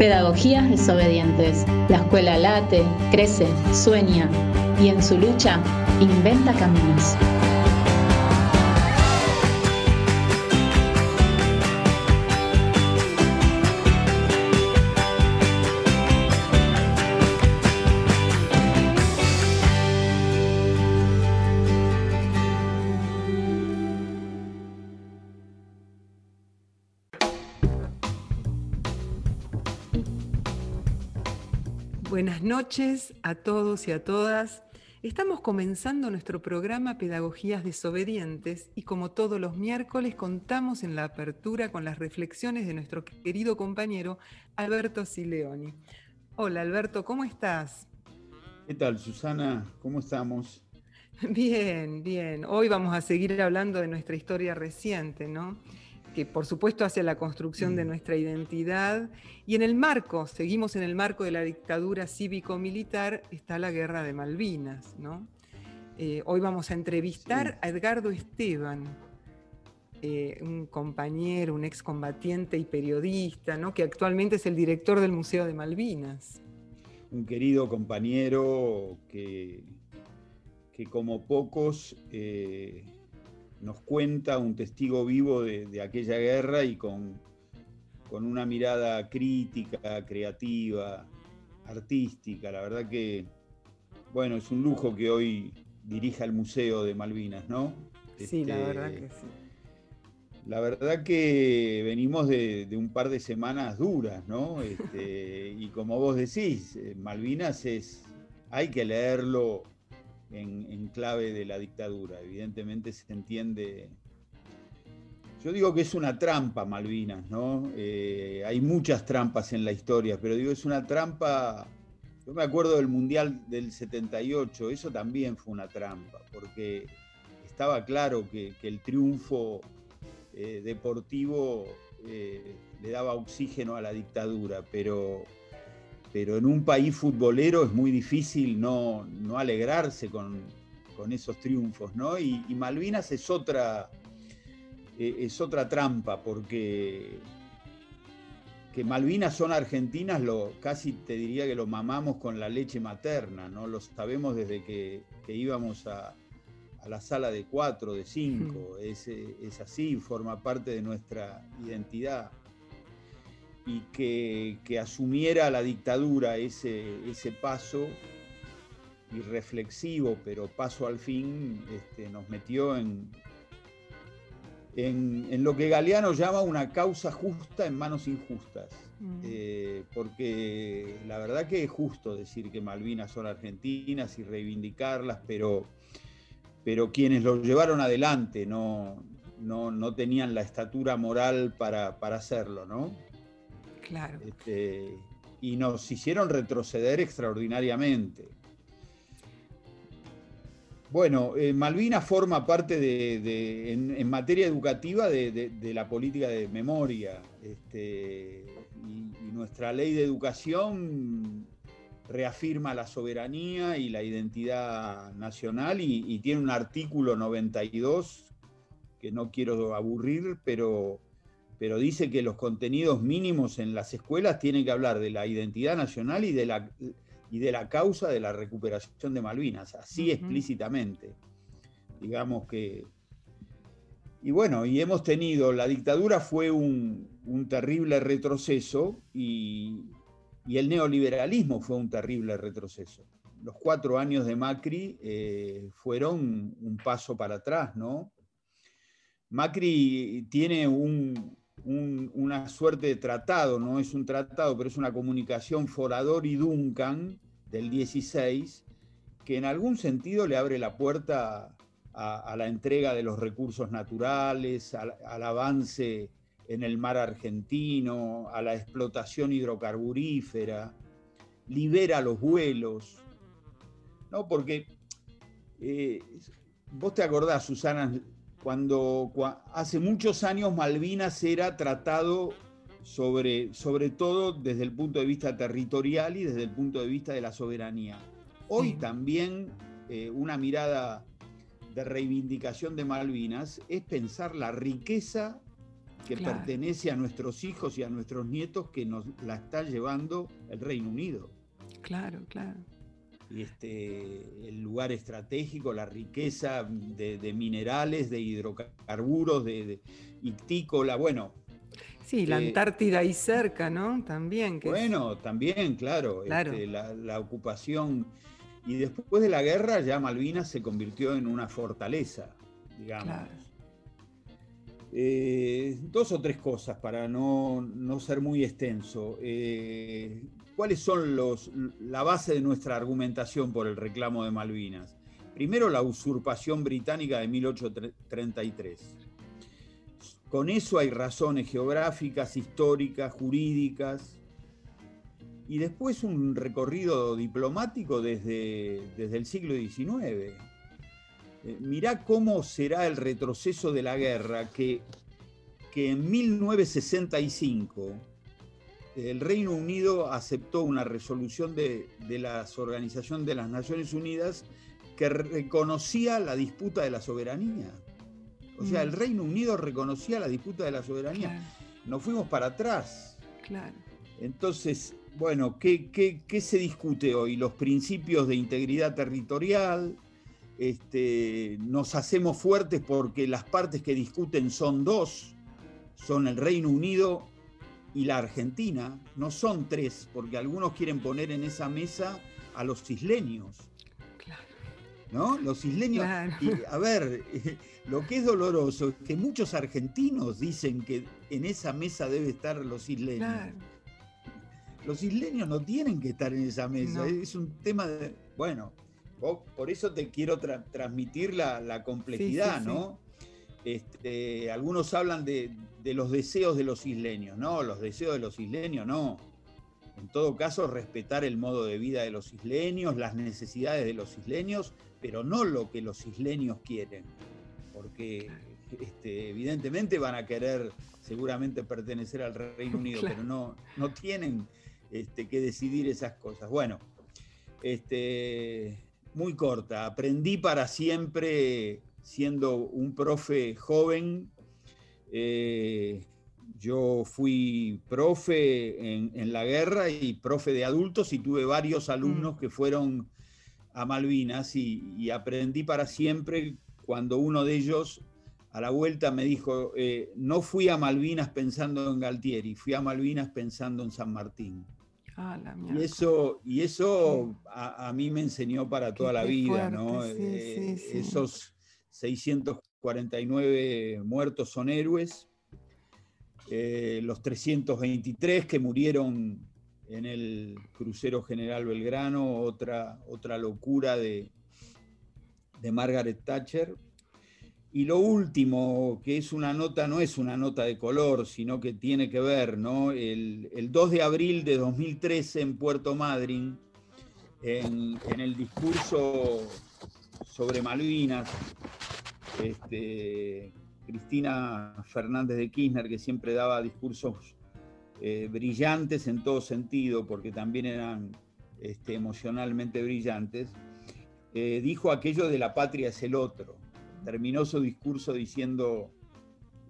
Pedagogías desobedientes. La escuela late, crece, sueña y en su lucha inventa caminos. Buenas noches a todos y a todas. Estamos comenzando nuestro programa Pedagogías Desobedientes y como todos los miércoles contamos en la apertura con las reflexiones de nuestro querido compañero Alberto Sileoni. Hola Alberto, ¿cómo estás? ¿Qué tal Susana? ¿Cómo estamos? Bien, bien. Hoy vamos a seguir hablando de nuestra historia reciente, ¿no? Que por supuesto hace la construcción de mm. nuestra identidad. Y en el marco, seguimos en el marco de la dictadura cívico-militar, está la guerra de Malvinas. ¿no? Eh, hoy vamos a entrevistar a Edgardo Esteban, eh, un compañero, un excombatiente y periodista, ¿no? que actualmente es el director del Museo de Malvinas. Un querido compañero que, que como pocos... Eh, nos cuenta un testigo vivo de, aquella guerra y con, con, una mirada crítica, creativa, artística. La verdad que, bueno, es un lujo que hoy dirija el Museo de Malvinas, ¿no? Sí, la este, verdad que sí. La verdad que venimos de, un par de semanas duras, ¿no? Este, y como vos decís, eh, Malvinas es, hay que leerlo en, clave de la dictadura. Evidentemente se entiende. Yo digo que es una trampa Malvinas, ¿no? Eh, hay muchas trampas en la historia, pero digo, es una trampa. Yo me acuerdo del Mundial del 78, eso también fue una trampa, porque estaba claro que, el triunfo eh, deportivo eh, le daba oxígeno a la dictadura, pero pero en un país futbolero es muy difícil no, alegrarse con, esos triunfos, ¿no? Y, Malvinas es otra, e, es otra trampa, porque que Malvinas son argentinas, lo, casi te diría que lo mamamos con la leche materna, ¿no? Lo sabemos desde que, íbamos a, la sala de cuatro, de cinco, es, es así, forma parte de nuestra identidad y que, asumiera la dictadura ese, ese paso irreflexivo, pero paso al fin, este, nos metió en, en, lo que Galeano llama una causa justa en manos injustas. Mm. Eh, porque la verdad que es justo decir que Malvinas son argentinas y reivindicarlas, pero, pero quienes lo llevaron adelante no, no, tenían la estatura moral para, para hacerlo, ¿no? Este, y nos hicieron retroceder extraordinariamente. Bueno, eh, Malvinas forma parte de, en, materia educativa de, la política de memoria. Este, y, nuestra ley de educación reafirma la soberanía y la identidad nacional y tiene un artículo 92 que no quiero aburrir, pero pero dice que los contenidos mínimos en las escuelas tienen que hablar de la identidad nacional y de la, y de la causa de la recuperación de Malvinas, así explícitamente. Digamos que... Y bueno, y hemos tenido, la dictadura fue un, terrible retroceso y, el neoliberalismo fue un terrible retroceso. Los cuatro años de Macri eh, fueron un paso para atrás, ¿no? Macri tiene un, una suerte de tratado, no es un tratado, pero es una comunicación Forador y Duncan del 16, que en algún sentido le abre la puerta a, la entrega de los recursos naturales, al, avance en el mar argentino, a la explotación hidrocarburífera, libera los vuelos, ¿no? Porque eh, vos te acordás, Susana, cuando, hace muchos años Malvinas era tratado sobre, sobre todo desde el punto de vista territorial y desde el punto de vista de la soberanía. Hoy también eh, una mirada de reivindicación de Malvinas es pensar la riqueza que pertenece a nuestros hijos y a nuestros nietos que nos la está llevando el Reino Unido. Claro, claro. Y este, el lugar estratégico, la riqueza de, minerales, de hidrocarburos, de, ictícola, bueno. Sí, la eh, Antártida ahí cerca, ¿no? También. bueno, también, claro. Este, la, ocupación. Y después de la guerra ya Malvinas se convirtió en una fortaleza, digamos. Eh, dos o tres cosas para no, ser muy extenso. Eh, ¿Cuáles son los, la base de nuestra argumentación por el reclamo de Malvinas? Primero, la usurpación británica de 1833. Con eso hay razones geográficas, históricas, jurídicas, y después un recorrido diplomático desde, desde el siglo XIX eh, mirá cómo será el retroceso de la guerra, que, que en 1965 el Reino Unido aceptó una resolución de, la Organización de las Naciones Unidas que reconocía la disputa de la soberanía. O sea, el mm. Reino Unido reconocía la disputa de la soberanía. Nos fuimos para atrás. Claro. Entonces, bueno, ¿qué, qué se discute hoy? Los principios de integridad territorial, este, nos hacemos fuertes porque las partes que discuten son dos, son el Reino Unido y la Argentina, no son tres, porque algunos quieren poner en esa mesa a los isleños. Claro. ¿No? Los isleños. a ver, lo que es doloroso es que muchos argentinos dicen que en esa mesa debe estar los isleños. Los isleños no tienen que estar en esa mesa, es un tema de. Bueno, por eso te quiero transmitir la, complejidad, ¿no? Este, algunos hablan de, los deseos de los isleños, no, los deseos de los isleños no. En todo caso, respetar el modo de vida de los isleños, las necesidades de los isleños, pero no lo que los isleños quieren, porque este, evidentemente van a querer seguramente pertenecer al Reino Unido, pero no, no tienen este, que decidir esas cosas. Bueno, este, muy corta. Aprendí para siempre siendo un profe joven. Eh, yo fui profe en, la guerra y profe de adultos y tuve varios alumnos mm. que fueron a Malvinas y, aprendí para siempre cuando uno de ellos a la vuelta me dijo, eh, no fui a Malvinas pensando en Galtieri, fui a Malvinas pensando en San Martín. Ah, y eso, y eso a, mí me enseñó para toda la vida, ¿no? Eh, esos 649 muertos son héroes, eh, los 323 que murieron en el crucero General Belgrano, otra, otra locura de, de Margaret Thatcher, y lo último, que es una nota, no es una nota de color, sino que tiene que ver, ¿no? El, 2 de abril de 2013 en Puerto Madryn, en, el discurso sobre Malvinas, este, Cristina Fernández de Kirchner, que siempre daba discursos eh, brillantes en todo sentido, porque también eran este, emocionalmente brillantes, eh, dijo aquello de la patria es el otro terminó su discurso diciendo,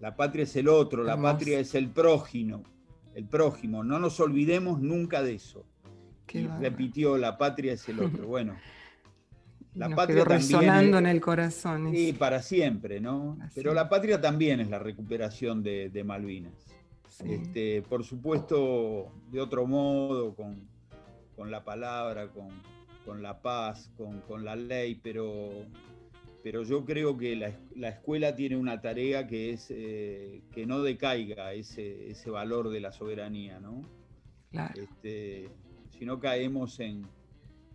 la patria es el otro, la patria es el prójimo, el prójimo, no nos olvidemos nunca de eso. y repitió, la patria es el otro. Bueno, la patria quedó resonando en el corazón. Sí, para siempre, ¿no? Pero la patria también es la recuperación de, Malvinas. Este, por supuesto, de otro modo, con, la palabra, con, la paz, con, la ley, pero pero yo creo que la, escuela tiene una tarea que es eh, que no decaiga ese, valor de la soberanía, ¿no? Este, si no caemos en,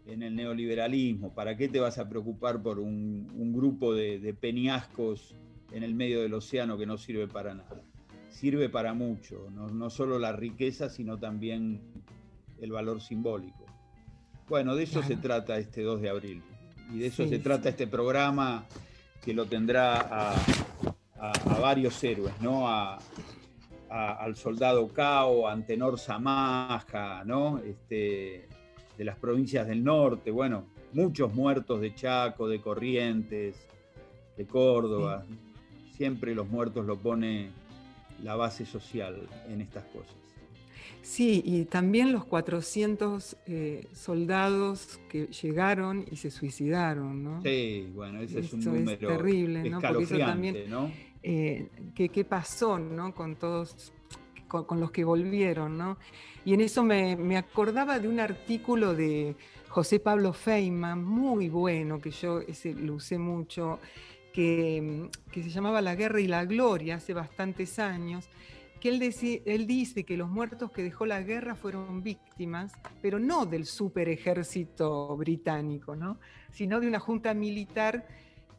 el neoliberalismo, ¿para qué te vas a preocupar por un, grupo de, de, peñascos en el medio del océano que no sirve para nada? Sirve para mucho, no, solo la riqueza, sino también el valor simbólico. Bueno, de eso se trata este 2 de abril y de eso se trata este programa que lo tendrá a, varios héroes, ¿no? al soldado Cao, a Antenor Samaja, ¿no? Este, de las provincias del norte, bueno, muchos muertos de Chaco, de Corrientes, de Córdoba. Siempre los muertos lo pone la base social en estas cosas. Sí, y también los 400 eh, soldados que llegaron y se suicidaron, ¿no? Sí, bueno, ese es un número terrible, ¿no? Porque eso también, ¿no? Eh, ¿qué, pasó, ¿no? Con todos, con, los que volvieron, ¿no? Y en eso me, acordaba de un artículo de José Pablo Feynman, muy bueno, que yo ese lo usé mucho, que, que se llamaba La Guerra y la Gloria, hace bastantes años, él, dice que los muertos que dejó la guerra fueron víctimas, pero no del super ejército británico, ¿no? sino de una junta militar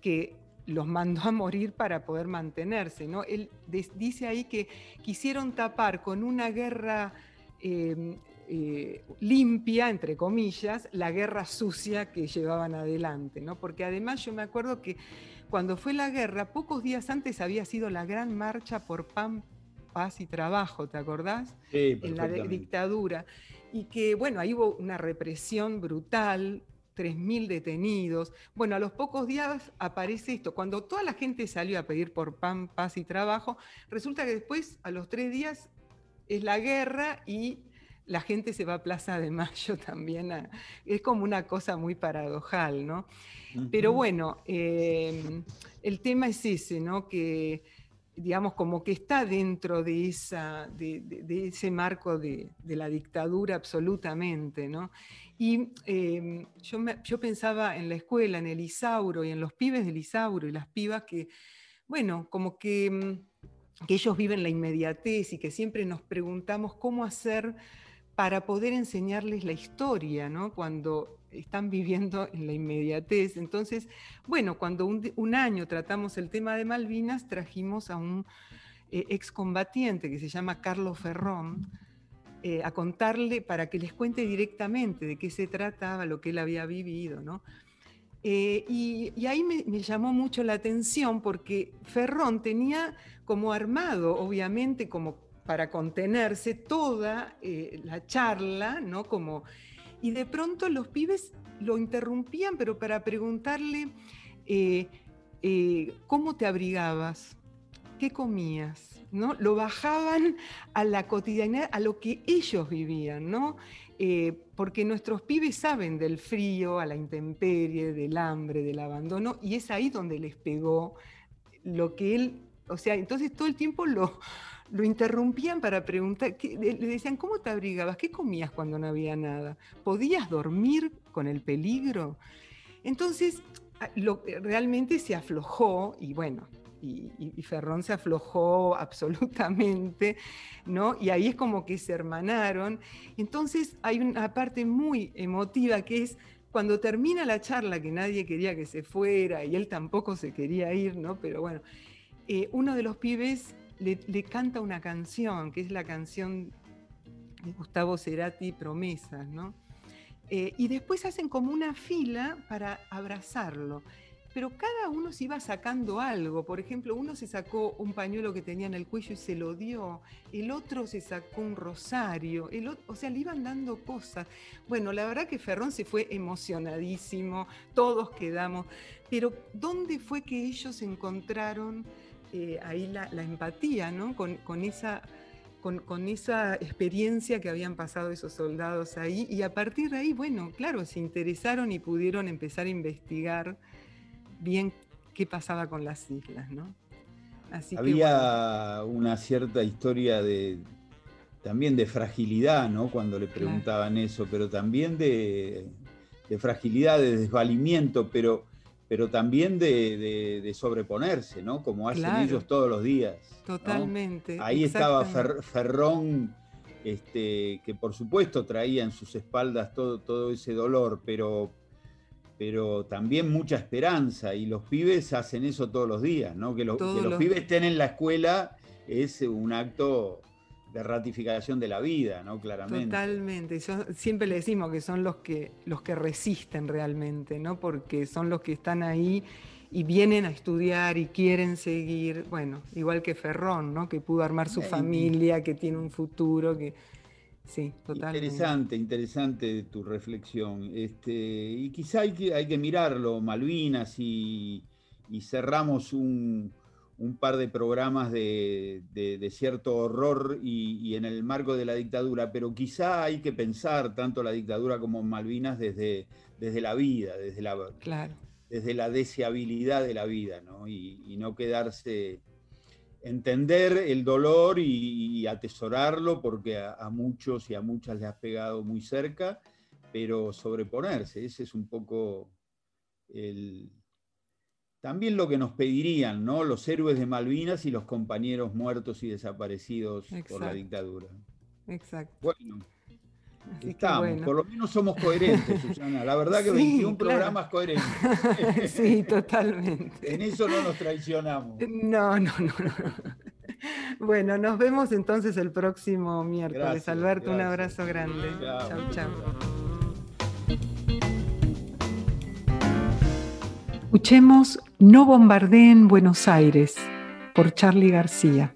que los mandó a morir para poder mantenerse. ¿no? Él dice ahí que quisieron tapar con una guerra em, eh, limpia, entre comillas, la guerra sucia que llevaban adelante. ¿no? Porque además yo me acuerdo que cuando fue la guerra, pocos días antes había sido la gran marcha por Pam paz y trabajo, ¿te acordás? Sí, en la dictadura. Y que, bueno, ahí hubo una represión brutal, 3.000 detenidos. Bueno, a los pocos días aparece esto. Cuando toda la gente salió a pedir por pan, paz y trabajo, resulta que después, a los tres días, es la guerra y la gente se va a Plaza de Mayo también. es como una cosa muy paradojal, ¿no? Pero bueno, eh, el tema es ese, ¿no? Que digamos, como que está dentro de, esa, de, ese marco de, la dictadura absolutamente, ¿no? Y em, yo, yo, pensaba en la escuela, en el Isauro y en los pibes del Isauro y las pibas que, bueno, como que, em, que ellos viven la inmediatez y que siempre nos preguntamos cómo hacer para poder enseñarles la historia, ¿no? Cuando están viviendo en la inmediatez. Entonces, bueno, cuando un, año tratamos el tema de Malvinas, trajimos a un eh, excombatiente que se llama Carlos Ferrón, eh, a contarle para que les cuente directamente de qué se trataba, lo que él había vivido, ¿no? Eh, y, ahí me, llamó mucho la atención porque Ferrón tenía como armado, obviamente, como para contenerse toda la charla, ¿no? Como y de pronto los pibes lo interrumpían, pero para preguntarle eh, eh, cómo te abrigabas, qué comías, ¿no? Lo bajaban a la cotidianidad, a lo que ellos vivían, ¿no? Eh, porque nuestros pibes saben del frío, a la intemperie, del hambre, del abandono, y es ahí donde les pegó lo que él, o sea, entonces todo el tiempo lo, interrumpían para preguntar, le decían, ¿cómo te abrigabas? ¿Qué comías cuando no había nada? ¿Podías dormir con el peligro? Entonces, lo, realmente se aflojó y bueno, y, Ferrón se aflojó absolutamente, ¿no? Y ahí es como que se hermanaron. Entonces hay una parte muy emotiva que es cuando termina la charla, que nadie quería que se fuera y él tampoco se quería ir, ¿no? Pero bueno, eh, uno de los pibes le, canta una canción, que es la canción de Gustavo Cerati, Promesas, ¿no? Eh, y después hacen como una fila para abrazarlo. Pero cada uno se iba sacando algo. Por ejemplo, uno se sacó un pañuelo que tenía en el cuello y se lo dio. El otro se sacó un rosario. El o sea, le iban dando cosas. Bueno, la verdad que Ferrón se fue emocionadísimo. Todos quedamos. Pero ¿dónde fue que ellos encontraron eh, ahí la, empatía, ¿no? Con, esa, con, esa experiencia que habían pasado esos soldados ahí. Y a partir de ahí, bueno, claro, se interesaron y pudieron empezar a investigar bien qué pasaba con las islas, ¿no? Había una cierta historia de también de fragilidad, ¿no? Cuando le preguntaban eso, pero también de, de, fragilidad, de desvalimiento, pero pero también de, sobreponerse, ¿no? Como hacen ellos todos los días. Totalmente. Ahí estaba Ferrón, este, que por supuesto traía en sus espaldas todo, todo ese dolor, pero, pero también mucha esperanza. Y los pibes hacen eso todos los días, ¿no? Que, que los pibes estén en la escuela es un acto de ratificación de la vida, ¿no? Claramente. Totalmente. siempre le decimos que son los que, los que resisten realmente, ¿no? Porque son los que están ahí y vienen a estudiar y quieren seguir, bueno, igual que Ferrón, ¿no? Que pudo armar su familia, que tiene un futuro, que sí, totalmente. Interesante, interesante tu reflexión. Este, y quizá hay que, hay que mirarlo, Malvinas, y, y cerramos un, un par de programas de, cierto horror y, en el marco de la dictadura, pero quizá hay que pensar tanto la dictadura como Malvinas desde, desde la vida, desde la, desde la deseabilidad de la vida, ¿no? Y, no quedarse, entender el dolor y, atesorarlo, porque a, muchos y a muchas les has pegado muy cerca, pero sobreponerse, ese es un poco el, también lo que nos pedirían, ¿no? Los héroes de Malvinas y los compañeros muertos y desaparecidos por la dictadura. Exacto. Bueno, estamos, por lo menos somos coherentes, Susana. La verdad que 21 programas coherentes. sí, totalmente. en eso no nos traicionamos. No, no, no, no. Bueno, nos vemos entonces el próximo miércoles. Alberto, un abrazo grande. Chao, chao. Escuchemos No bombardeen Buenos Aires por Charlie García.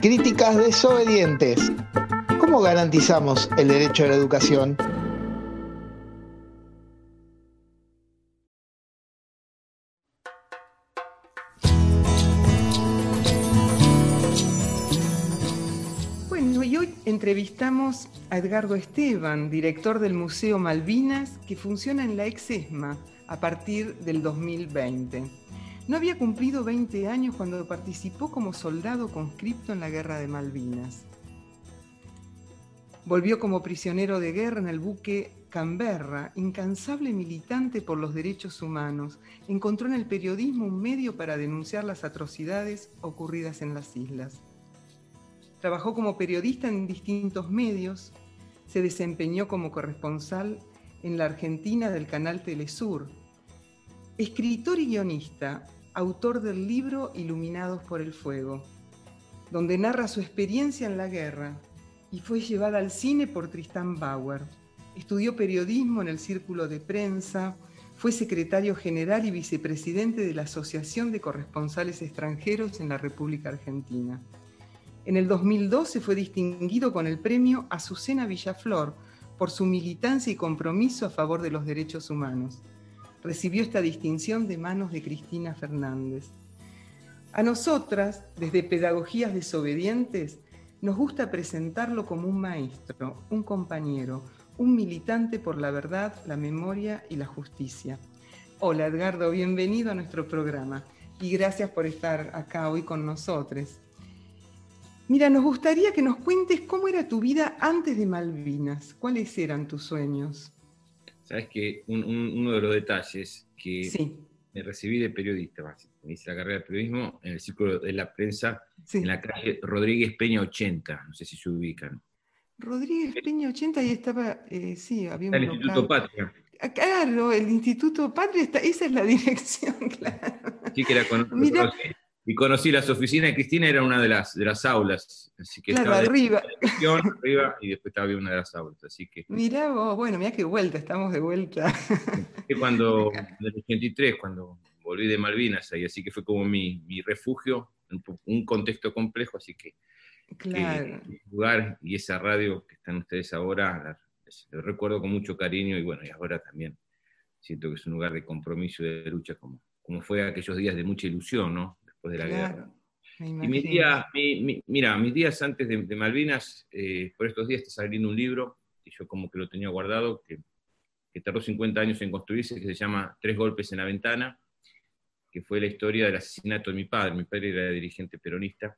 Críticas desobedientes. ¿Cómo garantizamos el derecho a la educación? Bueno, hoy entrevistamos a Edgardo Esteban, director del Museo Malvinas, que funciona en la ex ESMA a partir del 2020. No había cumplido 20 años cuando participó como soldado conscripto en la Guerra de Malvinas. Volvió como prisionero de guerra en el buque Canberra, incansable militante por los derechos humanos. Encontró en el periodismo un medio para denunciar las atrocidades ocurridas en las islas. Trabajó como periodista en distintos medios, se desempeñó como corresponsal en la Argentina del canal Telesur. Escritor y guionista, autor del libro Iluminados por el Fuego, donde narra su experiencia en la guerra y fue llevada al cine por Tristan Bauer. Estudió periodismo en el Círculo de Prensa, fue secretario general y vicepresidente de la Asociación de Corresponsales Extranjeros en la República Argentina. En el 2012 fue distinguido con el premio Azucena Villaflor por su militancia y compromiso a favor de los derechos humanos. Recibió esta distinción de manos de Cristina Fernández. A nosotras, desde Pedagogías Desobedientes, nos gusta presentarlo como un maestro, un compañero, un militante por la verdad, la memoria y la justicia. Hola Edgardo, bienvenido a nuestro programa y gracias por estar acá hoy con nosotros. Mira, nos gustaría que nos cuentes cómo era tu vida antes de Malvinas, cuáles eran tus sueños. Sabes que uno de los detalles que me recibí de periodista, me hice la carrera de periodismo en el círculo de la prensa en la calle Rodríguez Peña 80, no sé si se ubican. Rodríguez Peña 80, y estaba, eh, sí, había un El Instituto Patria. Ah, claro, el Instituto Patria, esa es la dirección, claro. Sí, que era con, y conocí las oficinas de Cristina, era una de las, de las aulas. Así que claro, arriba. arriba. Y después estaba una de las aulas. Así que, mirá vos, bueno, mirá qué vuelta, estamos de vuelta. cuando, en el 83, cuando volví de Malvinas ahí, así que fue como mi, mi refugio, un, contexto complejo, así que, claro. el lugar y esa radio que están ustedes ahora, lo recuerdo con mucho cariño y bueno, y ahora también siento que es un lugar de compromiso y de lucha como, como fue aquellos días de mucha ilusión, ¿no? Después de la guerra. Y mis días, mira, mis días antes de, Malvinas, eh, por estos días está saliendo un libro, y yo como que lo tenía guardado, que, que tardó 50 años en construirse, que se llama Tres golpes en la ventana, que fue la historia del asesinato de mi padre. Mi padre era dirigente peronista.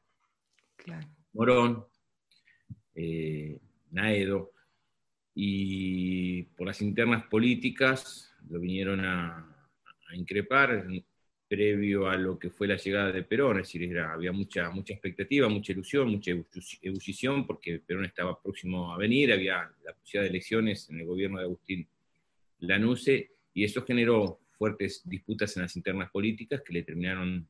Morón, eh, Naedo, y por las internas políticas lo vinieron a, increpar previo a lo que fue la llegada de Perón, es decir, había mucha, mucha expectativa, mucha ilusión, mucha ebullición, porque Perón estaba próximo a venir, había la posibilidad de elecciones en el gobierno de Agustín Lanusse, y eso generó fuertes disputas en las internas políticas que le terminaron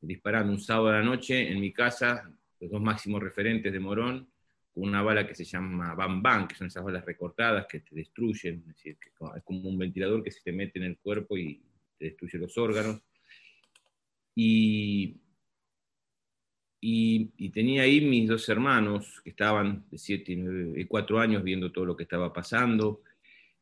disparando. Un sábado a la noche en mi casa, los dos máximos referentes de Morón, con una bala que se llama Bam Bam, que son esas balas recortadas que te destruyen, es, decir, que es como un ventilador que se te mete en el cuerpo y te destruye los órganos. Y, y, tenía ahí mis dos hermanos que estaban de 7 y 4 años viendo todo lo que estaba pasando.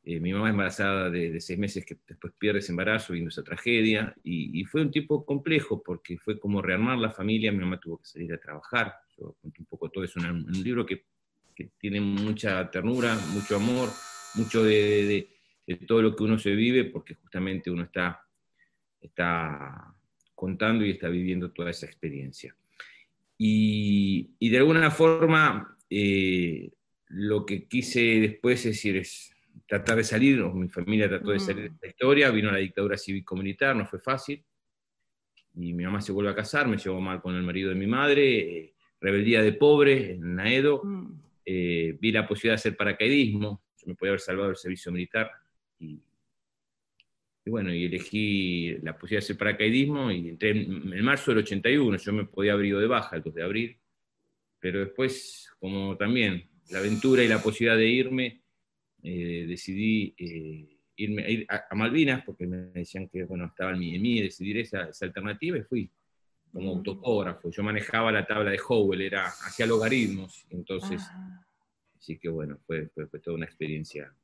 Eh, mi mamá embarazada de, seis meses que después pierde ese embarazo viendo esa tragedia y, fue un tiempo complejo porque fue como rearmar la familia, mi mamá tuvo que salir a trabajar, yo conté un poco todo en un, libro que, que, tiene mucha ternura, mucho amor, mucho de, de, todo lo que uno se vive porque justamente uno está, está contando y está viviendo toda esa experiencia. Y, y de alguna forma eh, lo que quise después es decir, es tratar de salir, o mi familia trató de salir de esta historia, vino la dictadura cívico-militar, no fue fácil, y mi mamá se vuelve a casar, me llevó mal con el marido de mi madre, eh, rebeldía de pobre en Naedo, mm. eh, vi la posibilidad de hacer paracaidismo, yo me podía haber salvado del servicio militar, y, bueno, y elegí la posibilidad de hacer paracaidismo, y entré en, en, marzo del 81, yo me podía haber ido de baja el 2 de abril, pero después, como también la aventura y la posibilidad de irme, eh, decidí eh, irme, ir a, Malvinas, porque me decían que bueno, estaba en mí, en mí decidir esa, esa, alternativa y fui. como autógrafo. Yo manejaba la tabla de Howell, era, hacía logaritmos, entonces, Ah. así que bueno, fue, fue, fue toda una experiencia.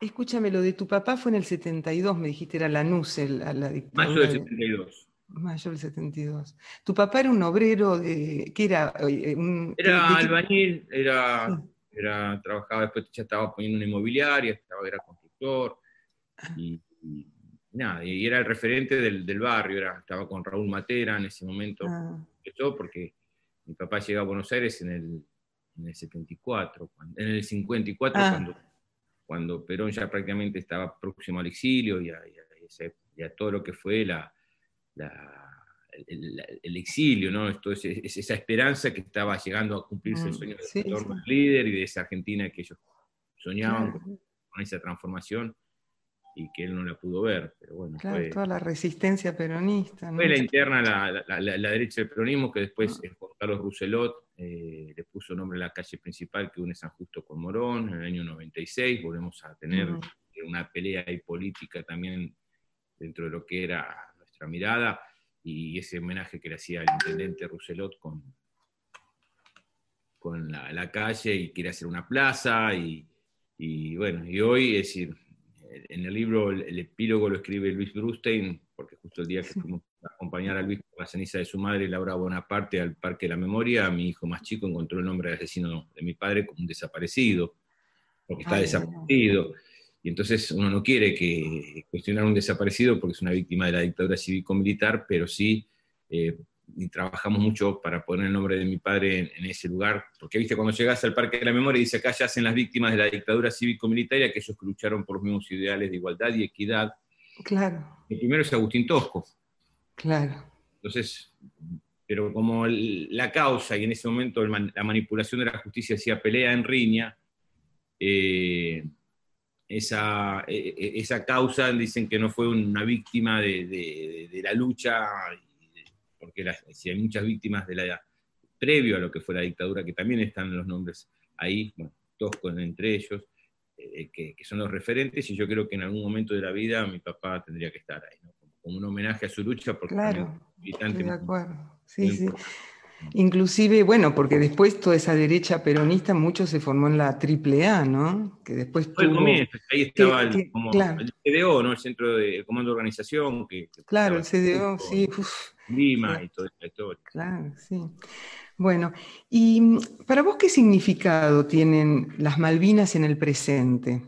Escúchame, lo de tu papá fue en el 72, me dijiste, era Lanús, el, a la dictadura Mayo del de- 72. Mayo del 72. Tu papá era un obrero de. ¿Qué era? Eh, un- Era de albañil, era, Sí. era, trabajaba, después ya estaba poniendo una inmobiliaria, estaba, era constructor, y, y nada, y era el referente del, del barrio, era, estaba con Raúl Matera en ese momento, Ah, porque mi papá llegó a Buenos Aires en el, en el 74, cuando- en el 54, Ah. cuando, cuando Perón ya prácticamente estaba próximo al exilio y a, y a- y a todo lo que fue la, la- el, el- exilio, ¿no? Esto es, es esa esperanza que estaba llegando a cumplirse el Mm, sueño del sí, líder y de esa Argentina que ellos soñaban claro, con, con esa transformación y que él no la pudo ver. Pero bueno, claro, fue, toda la resistencia peronista. ¿no? fue la interna, la, la- la- la derecha del peronismo, que después Juan Carlos Rousselot eh, le puso nombre a la calle principal que une San Justo con Morón en el año 96. Volvemos a tener Ujú. una pelea ahí política también dentro de lo que era nuestra mirada y ese homenaje que le hacía el intendente Rousselot con, con la, la calle y quiere hacer una plaza y, y bueno, y hoy, es decir, en el libro el, el epílogo lo escribe Luis Brustein, porque justo el día que fuimos acompañar a Luis con la ceniza de su madre, Laura Bonaparte, al Parque de la Memoria, mi hijo más chico encontró el nombre del asesino de mi padre como un desaparecido, porque está Ay, desaparecido. Y entonces uno no quiere que cuestionar a un desaparecido porque es una víctima de la dictadura cívico-militar, pero sí eh, y trabajamos mucho para poner el nombre de mi padre en, en ese lugar, porque viste, cuando llegas al Parque de la Memoria dice acá yacen las víctimas de la dictadura cívico-militar y aquellos que lucharon por los mismos ideales de igualdad y equidad. Claro, El primero es Agustín Tosco. Claro. Entonces, pero como la causa y en ese momento la manipulación de la justicia hacía pelea en riña, eh, esa, eh, eh, esa causa dicen que no fue una víctima de, la lucha, porque si hay muchas víctimas de la, previo a lo que fue la dictadura, que también están los nombres ahí, bueno, Tosco entre ellos, eh, que, que son los referentes, y yo creo que en algún momento de la vida mi papá tendría que estar ahí, ¿no? Como, un homenaje a su lucha, porque Claro, estoy de acuerdo. Sí, sí. Inclusive, bueno, porque después toda esa derecha peronista, mucho se formó en la AAA, ¿no? Que después Fue el tuvo... comienzo, ahí estaba el, que- como claro. el CDO, ¿no? el Centro de el Comando de Organización, que, que Claro, el CDO, sí, uf, Lima Sí. y toda esta historia. claro, sí. Bueno, y mm, para vos, ¿qué significado tienen las Malvinas en el presente?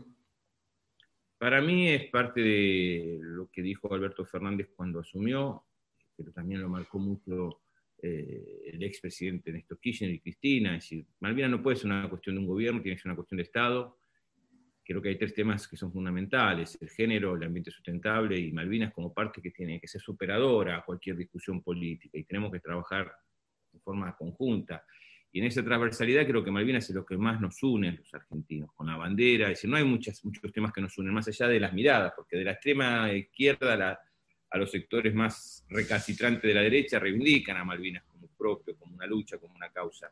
Para mí es parte de lo que dijo Alberto Fernández cuando asumió, pero también lo marcó mucho eh, el expresidente Néstor Kirchner y Cristina. Es decir, Malvinas no puede ser una cuestión de un gobierno, tiene que ser una cuestión de Estado. Creo que hay tres temas que son fundamentales, el género, el ambiente sustentable y Malvinas como parte que tiene que ser superadora a cualquier discusión política y tenemos que trabajar de forma conjunta. Y en esa transversalidad creo que Malvinas es lo que más nos une a los argentinos, con la bandera, es decir, no hay muchas, muchos temas que nos unen, más allá de las miradas, porque de la extrema izquierda a, los sectores más recalcitrantes de la derecha reivindican a Malvinas como propio, como una lucha, como una causa.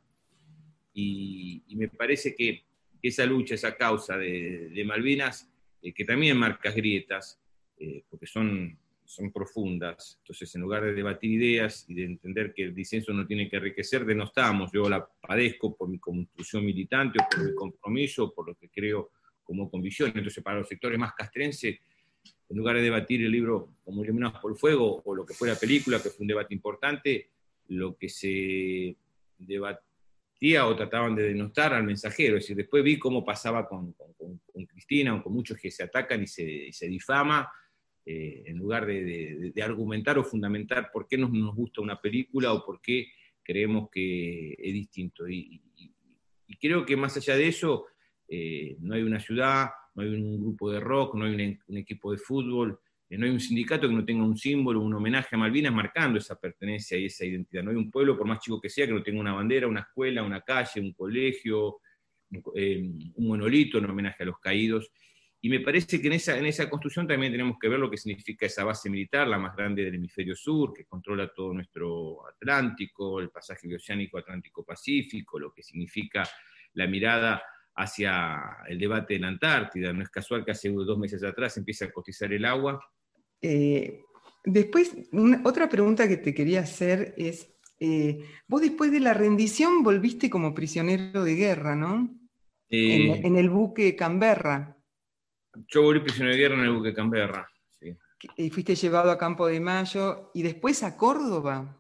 Y, me parece que esa lucha, esa causa de, de Malvinas, eh, que también marca grietas, eh, porque son, son profundas. Entonces, en lugar de debatir ideas y de entender que el disenso no tiene que enriquecer, denostamos. Yo la padezco por mi construcción militante o por mi compromiso por lo que creo como convicción. Entonces, para los sectores más castrenses, en lugar de debatir el libro como Iluminados por el Fuego o lo que fue la película, que fue un debate importante, lo que se debatía o trataban de denostar al mensajero. Es decir, después vi cómo pasaba con- con- con Cristina o con muchos que se atacan y se, y se difama, eh, en lugar de, argumentar o fundamentar por qué nos, nos gusta una película o por qué creemos que es distinto. Y, creo que más allá de eso, eh, no hay una ciudad, no hay un grupo de rock, no hay un, equipo de fútbol, eh, no hay un sindicato que no tenga un símbolo, un homenaje a Malvinas marcando esa pertenencia y esa identidad. No hay un pueblo, por más chico que sea, que no tenga una bandera, una escuela, una calle, un colegio, un, un monolito en homenaje a los caídos. Y me parece que en esa, en esa construcción también tenemos que ver lo que significa esa base militar, la más grande del hemisferio sur, que controla todo nuestro Atlántico, el pasaje oceánico Atlántico-Pacífico, lo que significa la mirada hacia el debate en la Antártida. No es casual que hace dos meses atrás empieza a cotizar el agua. Eh, Después, otra pregunta que te quería hacer es, eh, vos después de la rendición volviste como prisionero de guerra, ¿no? en, en, el buque Canberra. Yo volví prisionero de guerra en el buque Canberra. Y fuiste llevado a Campo de Mayo y después a Córdoba.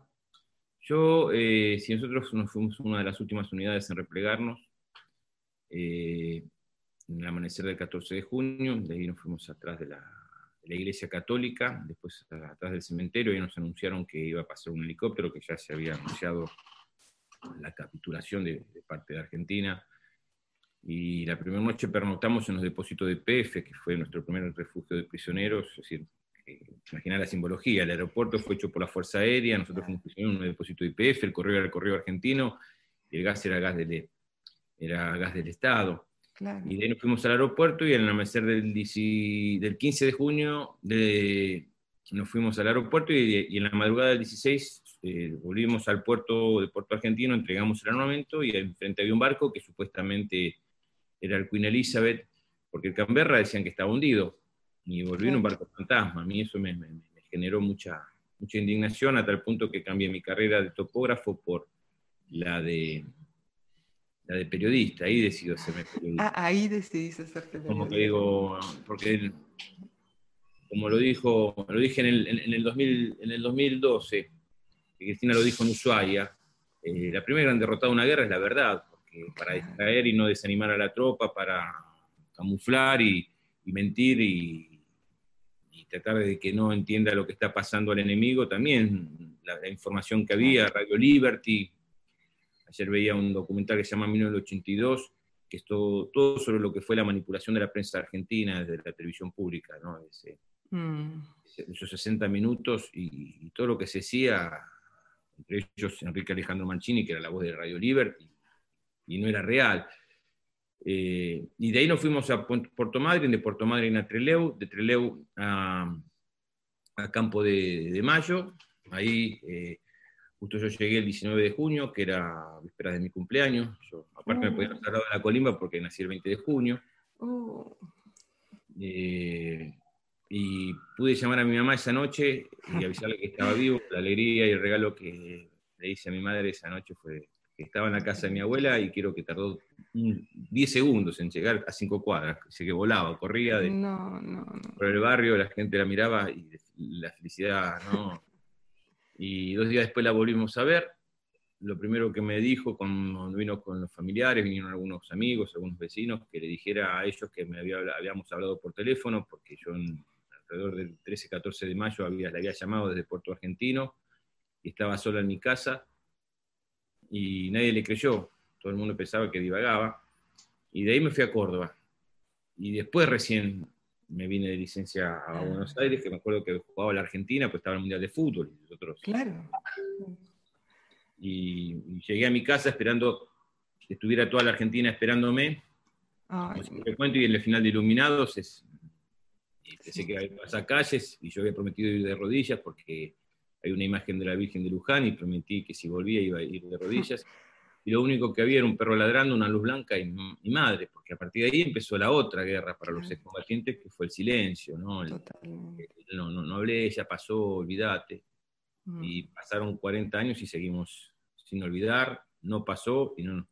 Yo, eh, si nosotros nos fuimos una de las últimas unidades en replegarnos, eh, en el amanecer del 14 de junio, de ahí nos fuimos atrás de la, iglesia católica, después atrás del cementerio, y nos anunciaron que iba a pasar un helicóptero, que ya se había anunciado la capitulación de, de parte de Argentina. Y la primera noche pernoctamos en los depósitos de PF, que fue nuestro primer refugio de prisioneros, es decir, imaginar la simbología, el aeropuerto fue hecho por la Fuerza Aérea, nosotros fuimos en un depósito de IPF, el correo era el correo argentino, y el gas era gas del, era gas del Estado. Y de ahí nos fuimos al aeropuerto y en el amanecer del, del 15 de junio de, nos fuimos al aeropuerto y, en la madrugada del 16 eh, volvimos al puerto de Puerto Argentino, entregamos el armamento y enfrente había un barco que supuestamente era el Queen Elizabeth, porque el Canberra decían que estaba hundido y volví en un barco fantasma. A mí eso me, generó mucha, mucha indignación a tal punto que cambié mi carrera de topógrafo por la de, la de periodista. Ahí decido hacerme periodista. Ah, ahí decidí ser periodista. Como que digo, porque como lo dijo, lo dije en el, en, el, 2000, en el 2012, que Cristina lo dijo en Ushuaia, eh, la primera gran derrotada de una guerra es la verdad, para distraer y no desanimar a la tropa, para camuflar y, y mentir y, tratar de que no entienda lo que está pasando al enemigo, también la, información que había, Radio Liberty, ayer veía un documental que se llama 1982, que es todo, sobre lo que fue la manipulación de la prensa argentina desde la televisión pública, ¿no? Mm. esos 60 minutos y, todo lo que se decía, entre ellos Enrique Alejandro Mancini, que era la voz de Radio Liberty, y no era real. Eh, y de ahí nos fuimos a Puerto Madryn, de Puerto Madryn a Treleu, de Treleu a, Campo de, Mayo. Ahí, eh, justo yo llegué el 19 de junio, que era víspera de mi cumpleaños. Yo, aparte me podía estar de la colimba porque nací el 20 de junio. Oh. Eh, y pude llamar a mi mamá esa noche y avisarle que estaba vivo. La alegría y el regalo que le hice a mi madre esa noche fue estaba en la casa de mi abuela y quiero que tardó 10 segundos en llegar a cinco cuadras, así que volaba, corría por el barrio, la gente la miraba y la felicidad, ¿no? Y dos días después la volvimos a ver. Lo primero que me dijo cuando vino con los familiares, vinieron algunos amigos, algunos vecinos, que le dijera a ellos que me habíamos hablado por teléfono, porque yo alrededor del 13-14 de mayo había, le había llamado desde Puerto Argentino y estaba sola en mi casa y nadie le creyó, todo el mundo pensaba que divagaba, y de ahí me fui a Córdoba. Y después recién me vine de licencia a ah. Buenos Aires, que me acuerdo que jugaba la Argentina, pues estaba el Mundial de Fútbol y nosotros. Claro. Y, llegué a mi casa esperando que estuviera toda la Argentina esperándome. Ay, cuento, y en el final de Iluminados es, pensé que iba a pasar calles y yo había prometido ir de rodillas porque hay una imagen de la Virgen de Luján y prometí que si volvía iba a ir de rodillas. Y lo único que había era un perro ladrando, una luz blanca y madre, porque a partir de ahí empezó la otra guerra para los excombatientes, que fue el silencio, ¿no? no, no, no hablé, ya pasó, olvídate. Mm. Y pasaron 40 años y seguimos sin olvidar, no pasó y no.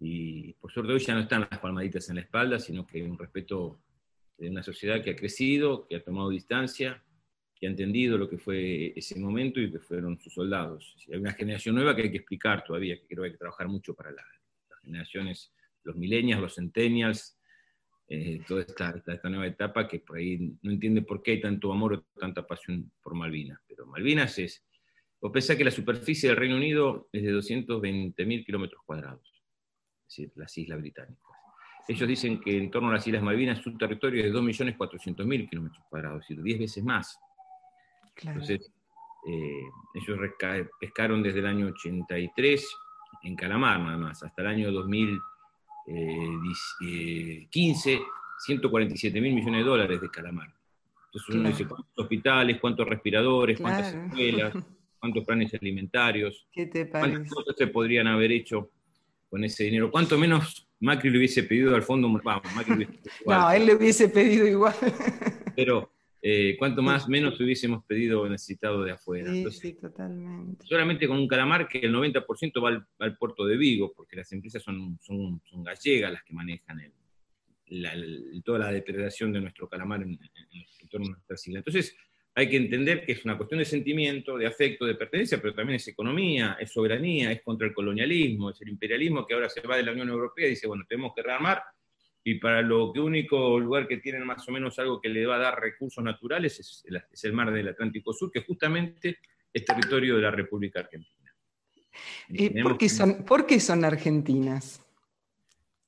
Y por suerte hoy ya no están las palmaditas en la espalda, sino que hay un respeto de una sociedad que ha crecido, que ha tomado distancia que ha entendido lo que fue ese momento y que fueron sus soldados. Hay una generación nueva que hay que explicar todavía, que creo que hay que trabajar mucho para las generaciones, los millennials, los centennials, eh, toda esta, esta, nueva etapa que por ahí no entiende por qué hay tanto amor o tanta pasión por Malvinas. Pero Malvinas es, o pensá que la superficie del Reino Unido es de 220.000 kilómetros cuadrados, es decir, las islas británicas. Ellos dicen que en torno a las Islas Malvinas su territorio es de 2.400.000 kilómetros cuadrados, es decir, 10 veces más. Entonces, eh, ellos pescaron desde el año 83 en calamar nada más, hasta el año 2015, 147 mil millones de dólares de calamar. Entonces uno dice cuántos hospitales, cuántos respiradores, cuántas escuelas, cuántos planes alimentarios, cuántas cosas se podrían haber hecho con ese dinero. ¿Cuánto menos Macri le hubiese pedido al fondo? Vamos, Macri no, él le hubiese pedido igual. Pero eh, cuanto más menos hubiésemos pedido o necesitado de afuera. Sí, sí, totalmente. Solamente con un calamar que el 90% va al, puerto de Vigo, porque las empresas son, son, gallegas las que manejan toda la depredación de nuestro calamar en, en, torno a nuestra isla. Entonces, hay que entender que es una cuestión de sentimiento, de afecto, de pertenencia, pero también es economía, es soberanía, es contra el colonialismo, es el imperialismo que ahora se va de la Unión Europea y dice, bueno, tenemos que rearmar y para lo que único lugar que tienen más o menos algo que le va a dar recursos naturales es el, mar del Atlántico Sur, que justamente es territorio de la República Argentina. Eh, ¿por, qué son, ¿Por qué son argentinas?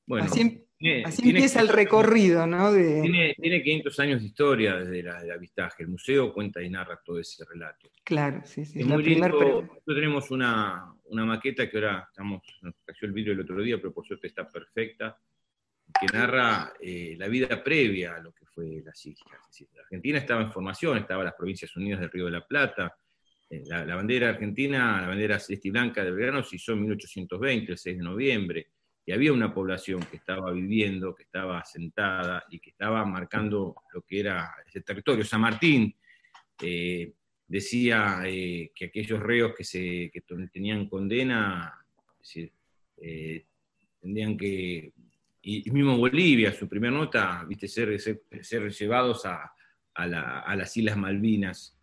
Bueno, así, empieza el recorrido, ¿no? Tiene, 500 años de historia desde la, el avistaje. El museo cuenta y narra todo ese relato. Claro, sí, sí. Es muy lindo. Nosotros tenemos una, una, maqueta que ahora estamos, nos cayó el vídeo el otro día, pero por suerte está perfecta que narra eh, la vida previa a lo que fue las islas. la Argentina estaba en formación, estaban las Provincias Unidas del Río de la Plata, eh, la, bandera argentina, la bandera celeste y blanca del verano se hizo en 1820, el 6 de noviembre, y había una población que estaba viviendo, que estaba asentada y que estaba marcando lo que era ese territorio. San Martín eh, decía que aquellos reos que, se, tenían condena, tendrían que y, mismo Bolivia, su primera nota, viste, ser, ser, llevados a, las Islas Malvinas,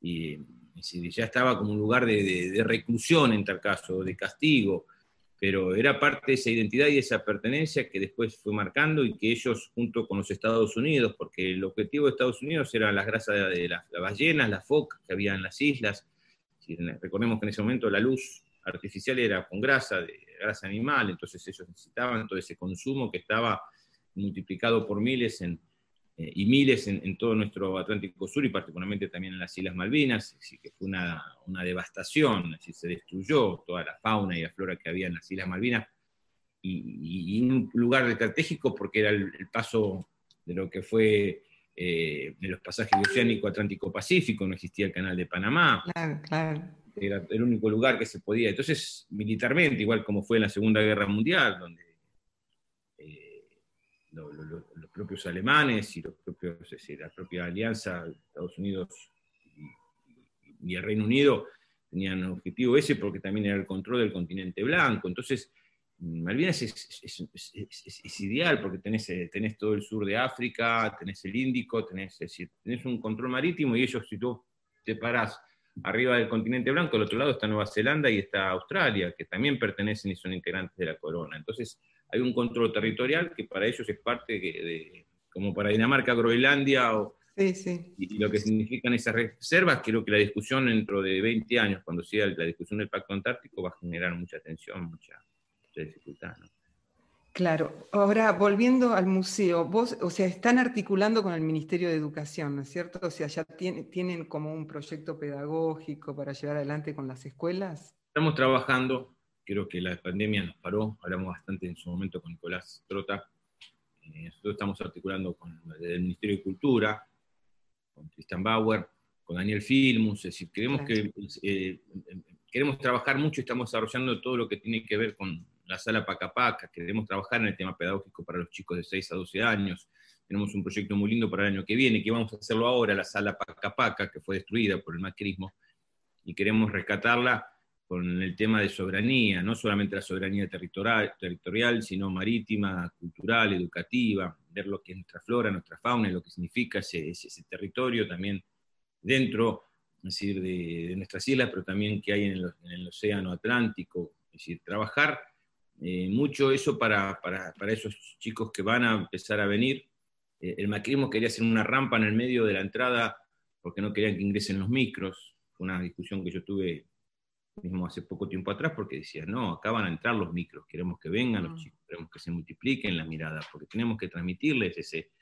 y, ya estaba como un lugar de, reclusión en tal caso, de castigo, pero era parte de esa identidad y esa pertenencia que después fue marcando y que ellos, junto con los Estados Unidos, porque el objetivo de Estados Unidos era las grasas de las, ballenas, las focas que había en las islas, recordemos que en ese momento la luz artificial era con grasa, de grasa animal, entonces ellos necesitaban todo ese consumo que estaba multiplicado por miles eh, y miles en, todo nuestro Atlántico Sur y particularmente también en las Islas Malvinas, que fue una, devastación, así se destruyó toda la fauna y la flora que había en las Islas Malvinas y, un lugar estratégico porque era el, paso de lo que fue eh, de los pasajes oceánico Atlántico-Pacífico, no existía el canal de Panamá. Claro, claro era el único lugar que se podía. Entonces, militarmente, igual como fue en la Segunda Guerra Mundial, donde eh, los propios alemanes y los propios, la propia alianza, Estados Unidos y, el Reino Unido, tenían objetivo ese porque también era el control del continente blanco. Entonces, Malvinas es, ideal porque tenés, tenés, todo el sur de África, tenés el Índico, tenés, tenés un control marítimo y ellos, si tú te parás arriba del continente blanco, al otro lado está Nueva Zelanda y está Australia, que también pertenecen y son integrantes de la corona. Entonces, hay un control territorial que para ellos es parte de, como para Dinamarca, Groenlandia, o, y lo que significan esas reservas, creo que la discusión dentro de 20 años, cuando siga la discusión del Pacto Antártico, va a generar mucha tensión, mucha, mucha dificultad. ¿no? Claro, ahora volviendo al museo, vos, o sea, están articulando con el Ministerio de Educación, ¿no es cierto? O sea, ya tienen como un proyecto pedagógico para llevar adelante con las escuelas. Estamos trabajando, creo que la pandemia nos paró, hablamos bastante en su momento con Nicolás Trota, eh, nosotros estamos articulando con el Ministerio de Cultura, con Christian Bauer, con Daniel Filmus, es decir, queremos, que, eh, queremos trabajar mucho y estamos desarrollando todo lo que tiene que ver con la sala Pacapaca, queremos trabajar en el tema pedagógico para los chicos de 6 a 12 años. Tenemos un proyecto muy lindo para el año que viene, que vamos a hacerlo ahora, la sala Pacapaca, que fue destruida por el macrismo, y queremos rescatarla con el tema de soberanía, no solamente la soberanía territorial, territorial sino marítima, cultural, educativa, ver lo que es nuestra flora, nuestra fauna, lo que significa ese, territorio también dentro decir, de, nuestras islas, pero también que hay en el, en el océano Atlántico, es decir, trabajar eh, mucho eso para, esos chicos que van a empezar a venir. Eh, el macrismo quería hacer una rampa en el medio de la entrada porque no querían que ingresen los micros. Fue una discusión que yo tuve mismo hace poco tiempo atrás porque decía, no, acá van a entrar los micros, queremos que vengan los mm. chicos, queremos que se multipliquen las miradas, porque tenemos que transmitirles ese,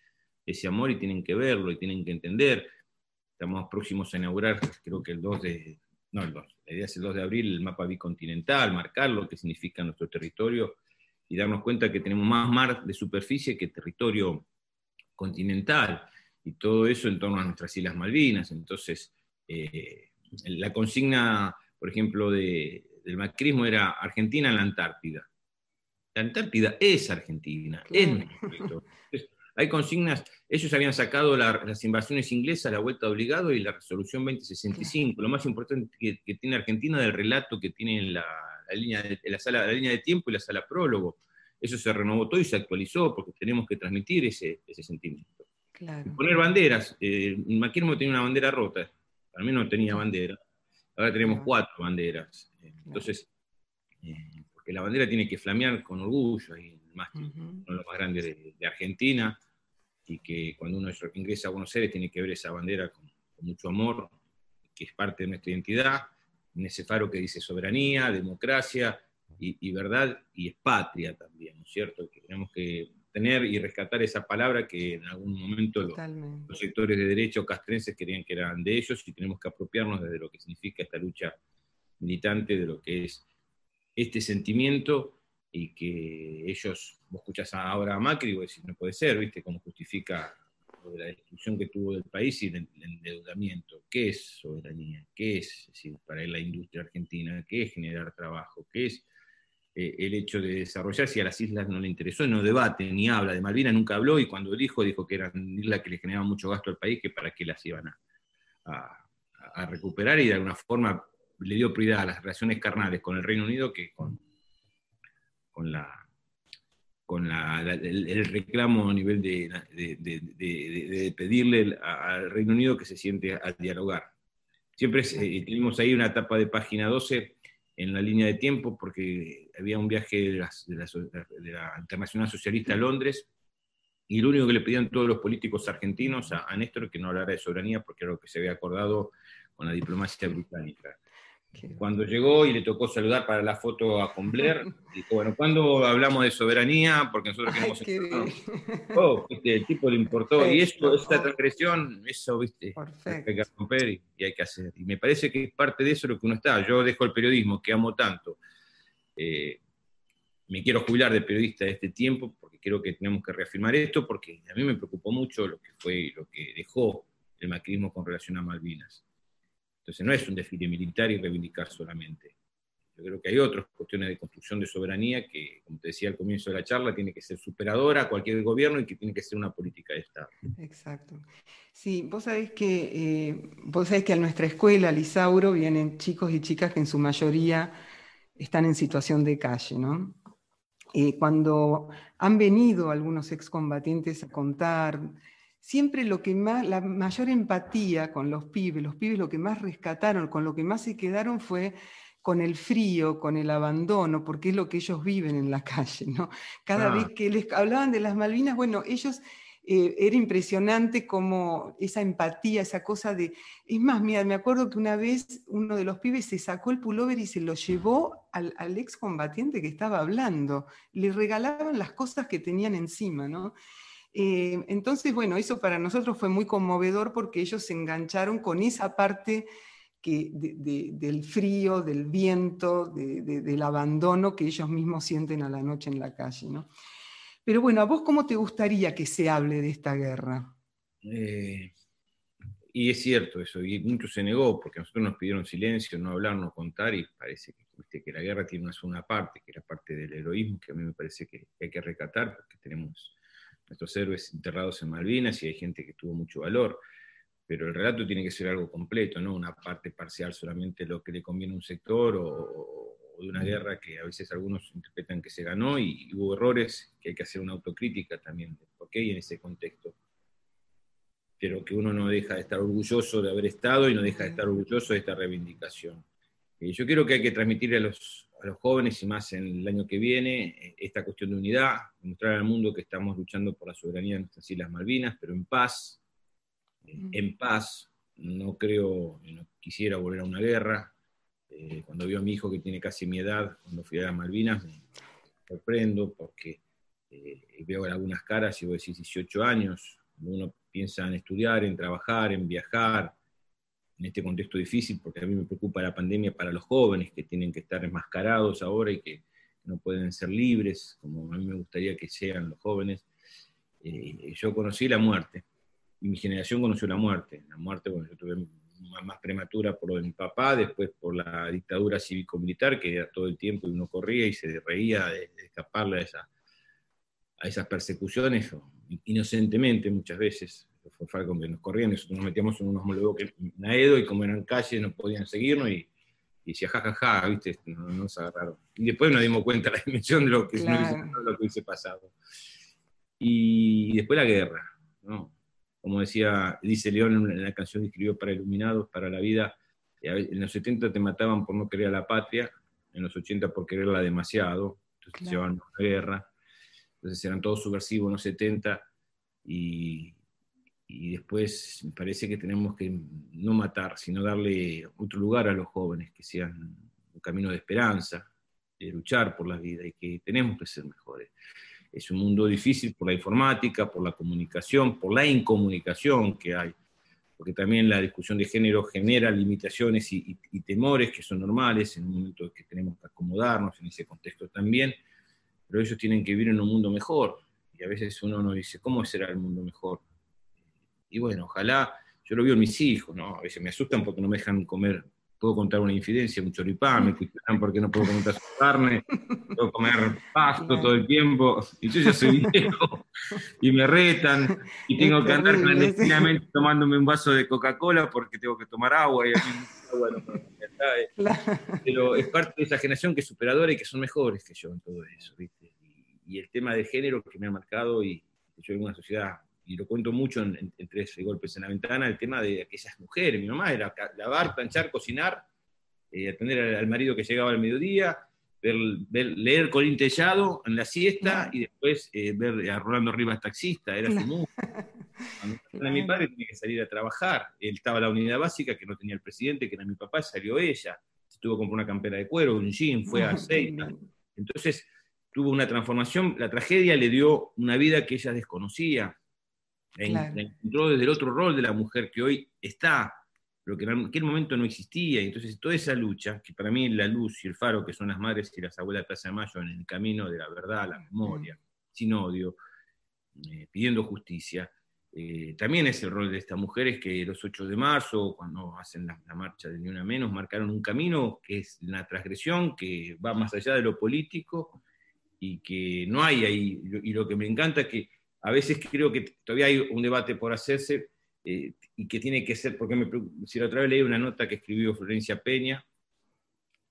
ese amor y tienen que verlo y tienen que entender. Estamos próximos a inaugurar, creo que el 2 de, no el 2, la idea es el 2 de abril, el mapa bicontinental, marcar lo que significa nuestro territorio y darnos cuenta que tenemos más mar de superficie que territorio continental, y todo eso en torno a nuestras Islas Malvinas. Entonces, eh, la consigna, por ejemplo, del macrismo era Argentina en la Antártida. La Antártida es Argentina, es nuestro territorio. Hay consignas, ellos habían sacado las invasiones inglesas, la vuelta obligado y la resolución 2065. Lo más importante que, tiene Argentina del relato que tiene la, línea de, la, sala, la línea de tiempo y la sala prólogo. Eso se renovó todo y se actualizó porque tenemos que transmitir ese, sentimiento. Poner banderas. Eh, Maquirmo tenía una bandera rota, al menos no tenía bandera. Ahora tenemos cuatro banderas. Entonces, eh, porque la bandera tiene que flamear con orgullo, y más, uno de los más grandes de, Argentina, y que cuando uno ingresa a Buenos Aires tiene que ver esa bandera con, mucho amor, que es parte de nuestra identidad, en ese faro que dice soberanía, democracia y, verdad, y es patria también, ¿no es cierto? Que tenemos que tener y rescatar esa palabra que en algún momento los, los, sectores de derecho castrenses querían que eran de ellos y tenemos que apropiarnos desde lo que significa esta lucha militante, de lo que es este sentimiento y que ellos, vos escuchás ahora a Macri vos decís, no puede ser, ¿viste? Cómo justifica la destrucción que tuvo del país y el, endeudamiento. ¿Qué es soberanía? ¿Qué es, decir, para la industria argentina? ¿Qué es generar trabajo? ¿Qué es eh, el hecho de desarrollar si a las islas no le interesó? No debate ni habla. De Malvinas nunca habló y cuando dijo, dijo que eran islas que le generaban mucho gasto al país, que para qué las iban a, a recuperar y de alguna forma le dio prioridad a las relaciones carnales con el Reino Unido que con, con la con el, reclamo a nivel de, pedirle al Reino Unido que se siente a, dialogar. Siempre eh, tenemos ahí una etapa de página 12 en la línea de tiempo porque había un viaje de, la, Internacional Socialista a Londres y lo único que le pedían todos los políticos argentinos a, a Néstor que no hablara de soberanía porque era lo que se había acordado con la diplomacia británica. Cuando llegó y le tocó saludar para la foto a con Blair, dijo, bueno, ¿cuándo hablamos de soberanía? Porque nosotros queremos... oh, el tipo le importó. y eso, esta transgresión, eso, viste, hay que romper y, hay que hacer. Y me parece que es parte de eso lo que uno está. Yo dejo el periodismo, que amo tanto. Eh, me quiero jubilar de periodista de este tiempo porque creo que tenemos que reafirmar esto, porque a mí me preocupó mucho lo que fue, lo que dejó el macrismo con relación a Malvinas entonces no es un desfile militar y reivindicar solamente. Yo creo que hay otras cuestiones de construcción de soberanía que, como te decía al comienzo de la charla, tiene que ser superadora a cualquier gobierno y que tiene que ser una política de Estado. Exacto. Sí, vos sabés que, eh, vos sabés que a nuestra escuela, Lisauro, vienen chicos y chicas que en su mayoría están en situación de calle, ¿no? Eh, cuando han venido algunos excombatientes a contar siempre lo que más, la mayor empatía con los pibes, los pibes lo que más rescataron, con lo que más se quedaron fue con el frío, con el abandono, porque es lo que ellos viven en la calle, ¿no? Cada vez que les hablaban de las Malvinas, bueno, ellos eh, era impresionante como esa empatía, esa cosa de... Es más, mira, me acuerdo que una vez uno de los pibes se sacó el pullover y se lo llevó al, al excombatiente que estaba hablando. Le regalaban las cosas que tenían encima, ¿no? Eh, entonces, bueno, eso para nosotros fue muy conmovedor porque ellos se engancharon con esa parte del frío, del viento, del abandono que ellos mismos sienten a la noche en la calle. ¿no? Pero bueno, ¿a vos cómo te gustaría que se hable de esta guerra? Eh, y es cierto eso, y mucho se negó porque nosotros nos pidieron silencio, no hablar, no contar, y parece que, la guerra tiene una segunda parte, que era parte del heroísmo, que a mí me parece que hay que recatar, porque tenemos nuestros héroes enterrados en Malvinas y hay gente que tuvo mucho valor, pero el relato tiene que ser algo completo, no una parte parcial solamente lo que le conviene a un sector o, de una guerra que a veces algunos interpretan que se ganó y, hubo errores que hay que hacer una autocrítica también de por qué y en ese contexto. Pero que uno no deja de estar orgulloso de haber estado y no deja de estar orgulloso de esta reivindicación. Y yo creo que hay que transmitirle a los, a los jóvenes y más en el año que viene eh, esta cuestión de unidad, mostrar al mundo que estamos luchando por la soberanía de nuestras Islas Malvinas, pero en paz, eh, en paz, no creo, no quisiera volver a una guerra. Eh, cuando veo a mi hijo que tiene casi mi edad, cuando fui a las Malvinas, me sorprendo porque veo algunas caras y voy a decir 18 años, uno piensa en estudiar, en trabajar, en viajar, en este contexto difícil, porque a mí me preocupa la pandemia para los jóvenes que tienen que estar enmascarados ahora y que no pueden ser libres, como a mí me gustaría que sean los jóvenes. Eh, yo conocí la muerte, y mi generación conoció la muerte. La muerte, bueno, yo tuve más prematura por lo de mi papá, después por la dictadura cívico-militar, que era todo el tiempo y uno corría y se reía de, escaparle a esa, a esas persecuciones, inocentemente muchas veces, fue algo que nos corrían, nosotros nos metíamos en unos molebloques en Aedo y como eran calles no podían seguirnos y, y decía jajaja, ja, ja, ¿viste? No, nos agarraron. Y después nos dimos cuenta de la dimensión de lo que, claro. no lo que hubiese pasado. Y después la guerra, ¿no? Como decía, dice León en la canción que escribió para Iluminados, para la vida, en los 70 te mataban por no querer a la patria, en los 80 por quererla demasiado, entonces te llevaban a la guerra, entonces eran todos subversivos en los 70 y, y después me parece que tenemos que no matar, sino darle otro lugar a los jóvenes, que sean un camino de esperanza, de luchar por la vida y que tenemos que ser mejores. Es un mundo difícil por la informática, por la comunicación, por la incomunicación que hay, porque también la discusión de género genera limitaciones y, temores que son normales en un momento en que tenemos que acomodarnos en ese contexto también, pero ellos tienen que vivir en un mundo mejor. Y a veces uno nos dice, ¿cómo será el mundo mejor? Y bueno, ojalá, yo lo veo en mis hijos, ¿no? A veces me asustan porque no me dejan comer, puedo contar una infidencia, un choripán, me critican porque no puedo comer su carne, puedo comer pasto todo el tiempo, y yo ya soy viejo, y me retan, y tengo que andar clandestinamente tomándome un vaso de Coca-Cola porque tengo que tomar agua, y a mí, bueno, pero es parte de esa generación que es superadora y que son mejores que yo en todo eso, ¿viste? Y, y el tema de género que me ha marcado y yo en una sociedad y lo cuento mucho en, tres golpes en la ventana, el tema de aquellas mujeres. Mi mamá era lavar, planchar, cocinar, eh, atender al, marido que llegaba al mediodía, ver, leer Colín Tellado en la siesta y después eh, ver a Rolando Rivas taxista, era su mundo. Cuando mi padre tenía que salir a trabajar, él estaba en la unidad básica que no tenía el presidente, que era mi papá, salió ella, se tuvo que comprar una campera de cuero, un jean, fue a Seita. Entonces tuvo una transformación, la tragedia le dio una vida que ella desconocía, la, encontró desde el otro rol de la mujer que hoy está, lo que en aquel momento no existía. Y entonces toda esa lucha, que para mí la luz y el faro, que son las madres y las abuelas de Plaza de Mayo en el camino de la verdad, la memoria, sin odio, eh, pidiendo justicia, eh, también es el rol de estas mujeres que los 8 de marzo, cuando hacen la, marcha de Ni Una Menos, marcaron un camino que es la transgresión, que va más allá de lo político y que no hay ahí. Y lo que me encanta es que a veces creo que todavía hay un debate por hacerse eh, y que tiene que ser, porque me, si la otra vez leí una nota que escribió Florencia Peña,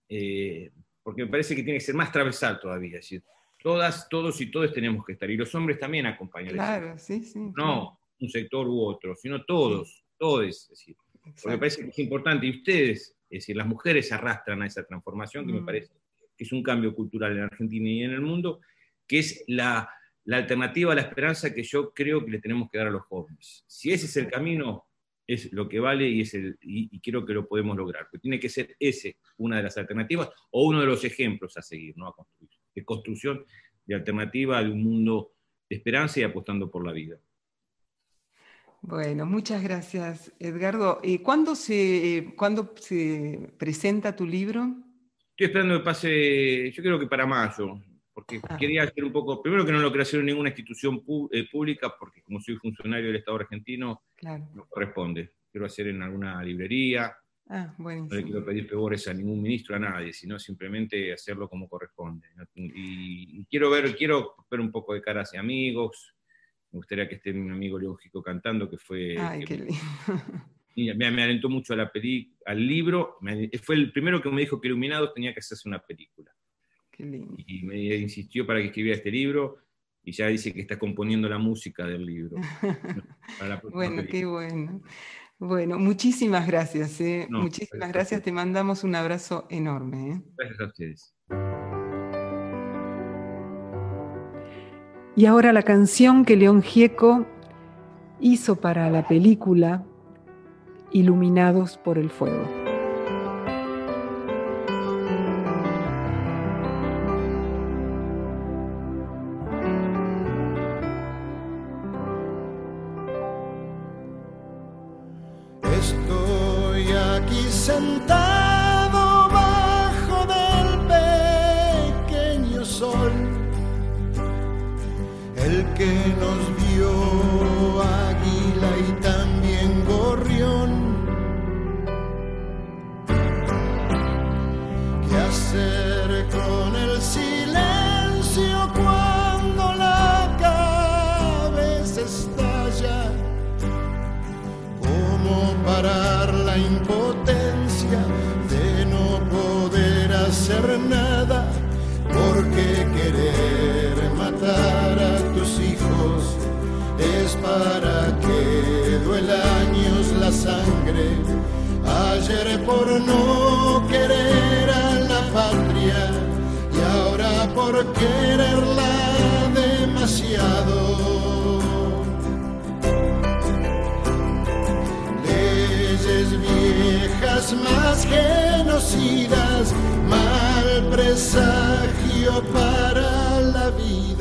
eh, porque me parece que tiene que ser más transversal todavía, es decir, todas, todos y todos tenemos que estar, y los hombres también acompañan. Claro, sí, sí. No un sector u otro, sino todos, todos, es decir, porque me parece que es importante, y ustedes, es decir, las mujeres arrastran a esa transformación, que me mm. parece que es un cambio cultural en Argentina y en el mundo, que es la la alternativa a la esperanza que yo creo que le tenemos que dar a los jóvenes. Si ese es el camino, es lo que vale y, es el, y, creo que lo podemos lograr. Pero tiene que ser ese una de las alternativas o uno de los ejemplos a seguir, ¿no? a construir, de construcción de alternativa de un mundo de esperanza y apostando por la vida. Bueno, muchas gracias, Edgardo. ¿Y cuándo se, ¿Cuándo se presenta tu libro? Estoy esperando que pase, yo creo que para mayo porque ah. quería hacer un poco, primero que no lo quiero hacer en ninguna institución eh, pública, porque como soy funcionario del Estado argentino, no corresponde. Quiero hacer en alguna librería, ah, no le quiero pedir favores a ningún ministro, a nadie, sino simplemente hacerlo como corresponde. Y, quiero ver, quiero ver un poco de cara hacia amigos, me gustaría que esté mi amigo Lógico cantando, que fue... Ay, qué lindo. Me, me, alentó mucho a la peli, al libro, fue el primero que me dijo que Iluminados tenía que hacerse una película. Y me insistió para que escribiera este libro y ya dice que está componiendo la música del libro. bueno, qué bueno. Bueno, muchísimas gracias. ¿eh? muchísimas gracias. Te mandamos un abrazo enorme. ¿eh? Gracias a ustedes. Y ahora la canción que León Gieco hizo para la película Iluminados por el Fuego. Sangre. Ayer por no querer a la patria y ahora por quererla demasiado. Leyes viejas más genocidas, mal presagio para la vida.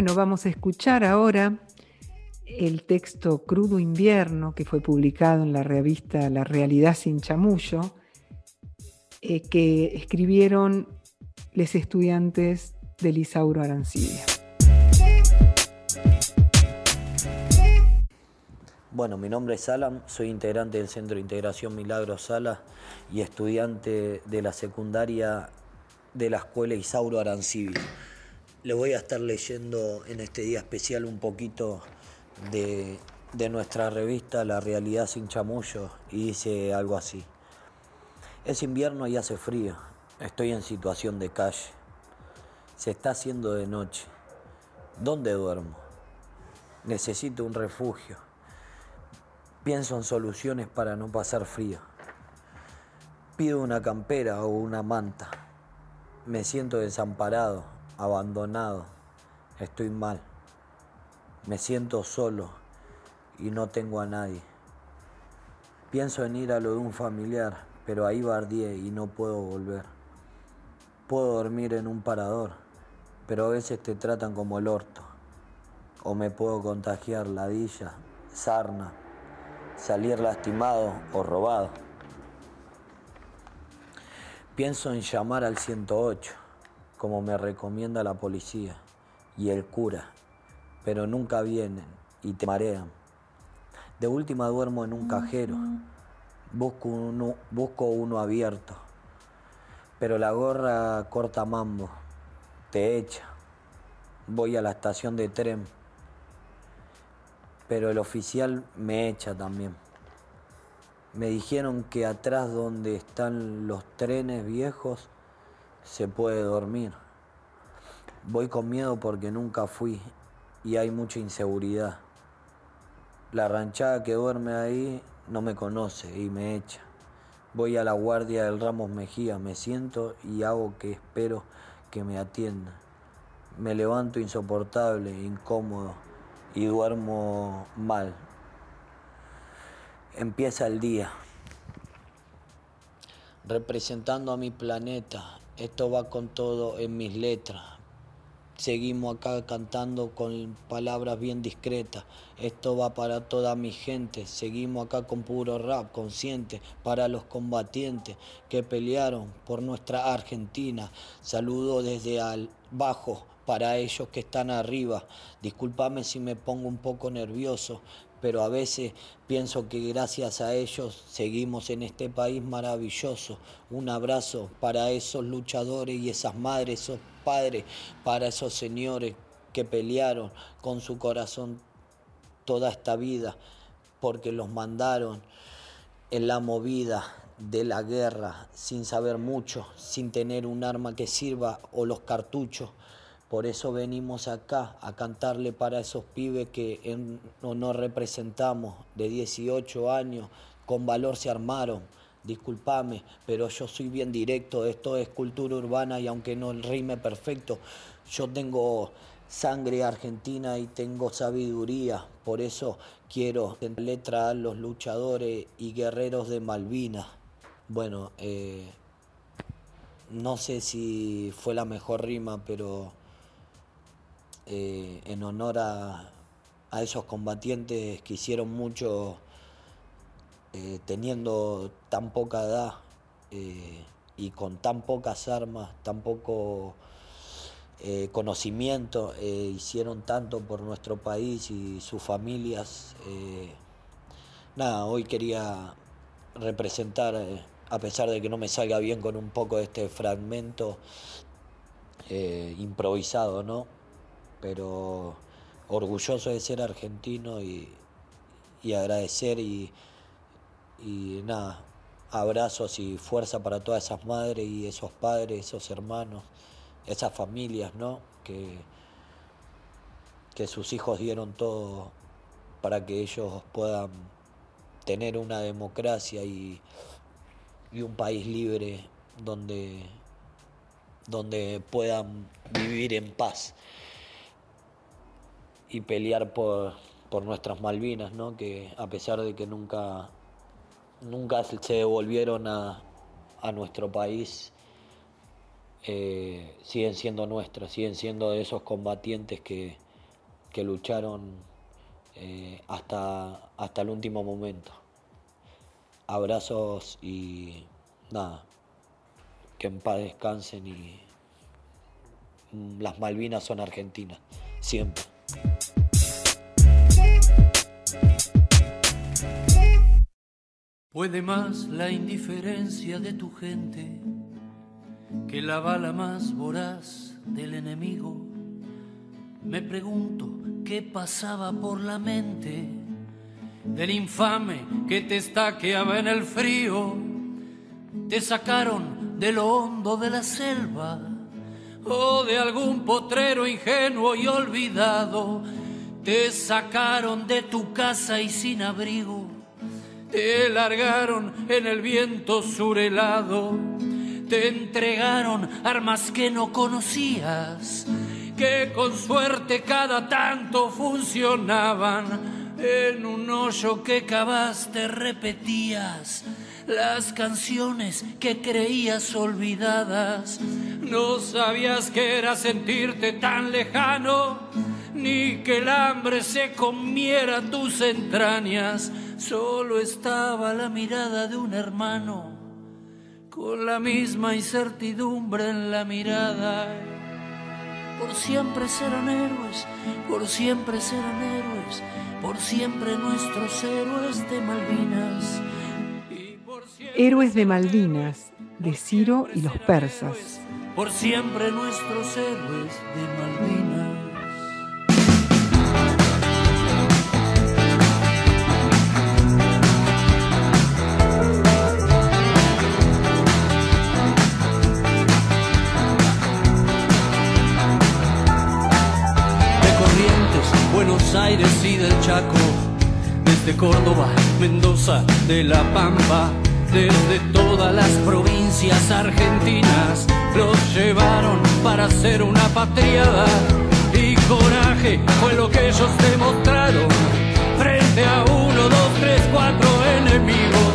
Bueno, vamos a escuchar ahora el texto Crudo Invierno que fue publicado en la revista La Realidad sin Chamullo, eh, que escribieron los estudiantes de Lisauro Arancibia. Bueno, mi nombre es Alan, soy integrante del Centro de Integración Milagros Sala y estudiante de la secundaria de la Escuela Isauro Arancibia. Le voy a estar leyendo en este día especial un poquito de, de nuestra revista La Realidad sin Chamullo y dice algo así. Es invierno y hace frío, estoy en situación de calle. Se está haciendo de noche. ¿Dónde duermo? Necesito un refugio. Pienso en soluciones para no pasar frío. Pido una campera o una manta. Me siento desamparado, abandonado. Estoy mal. Me siento solo y no tengo a nadie. Pienso en ir a lo de un familiar, pero ahí bardié y no puedo volver. Puedo dormir en un parador pero a veces te tratan como el orto. O me puedo contagiar ladilla, sarna, salir lastimado o robado. Pienso en llamar al 108, como me recomienda la policía y el cura, pero nunca vienen y te marean. De última duermo en un cajero, busco uno, busco uno abierto, pero la gorra corta mambo, te echa. Voy a la estación de tren, pero el oficial me echa también. Me dijeron que atrás donde están los trenes viejos se puede dormir. Voy con miedo porque nunca fui y hay mucha inseguridad. La ranchada que duerme ahí no me conoce y me echa. Voy a la guardia del Ramos Mejía, me siento y hago que espero que me atienda. Me levanto insoportable, incómodo y duermo mal. Empieza el día. Representando a mi planeta, esto va con todo en mis letras. Seguimos acá cantando con palabras bien discretas. Esto va para toda mi gente. Seguimos acá con puro rap consciente para los combatientes que pelearon por nuestra Argentina. Saludo desde abajo para ellos que están arriba. Discúlpame si me pongo un poco nervioso, pero a veces pienso que gracias a ellos seguimos en este país maravilloso. Un abrazo para esos luchadores y esas madres, esos padres, para esos señores que pelearon con su corazón toda esta vida, porque los mandaron en la movida de la guerra sin saber mucho, sin tener un arma que sirva o los cartuchos por eso venimos acá a cantarle para esos pibes que no nos representamos de 18 años, con valor se armaron. Disculpame, pero yo soy bien directo, esto es cultura urbana y aunque no rime perfecto, yo tengo sangre argentina y tengo sabiduría, por eso quiero letra a los luchadores y guerreros de Malvinas. Bueno, eh, no sé si fue la mejor rima, pero eh, en honor a, esos combatientes que hicieron mucho eh, teniendo tan poca edad eh, y con tan pocas armas, tan poco conocimiento, hicieron tanto por nuestro país y sus familias. nada, hoy quería representar, a pesar de que no me salga bien con un poco de este fragmento improvisado, ¿no? Pero orgulloso de ser argentino y, agradecer y, nada, abrazos y fuerza para todas esas madres y esos padres, esos hermanos, esas familias, ¿no? Que, que sus hijos dieron todo para que ellos puedan tener una democracia y, y un país libre donde, donde puedan vivir en paz y pelear por, nuestras Malvinas, ¿no? que a pesar de que nunca, nunca se devolvieron a, nuestro país, eh, siguen siendo nuestras, siguen siendo de esos combatientes que, lucharon eh, hasta, hasta el último momento. Abrazos y nada, que en paz descansen y las Malvinas son argentinas, siempre. Puede más la indiferencia de tu gente que la bala más voraz del enemigo. Me pregunto qué pasaba por la mente del infame que te estaqueaba en el frío. Te sacaron de lo hondo de la selva o de algún potrero ingenuo y olvidado. Te sacaron de tu casa y sin abrigo, te largaron en el viento surelado, te entregaron armas que no conocías, que con suerte cada tanto funcionaban. En un hoyo que cavaste repetías las canciones que creías olvidadas. No sabías que era sentirte tan lejano, ni que el hambre se comiera tus entrañas. Solo estaba la mirada de un hermano, con la misma incertidumbre en la mirada. Por siempre serán héroes, por siempre serán héroes, por siempre nuestros héroes de Malvinas. Héroes de Malvinas, de Ciro y los persas. Por siempre nuestros héroes de Malvinas. Aires y del Chaco, desde Córdoba, Mendoza, de La Pampa desde todas las provincias argentinas. Los llevaron para hacer una patriada. Y coraje fue lo que ellos demostraron. Frente a uno, dos, tres, cuatro enemigos.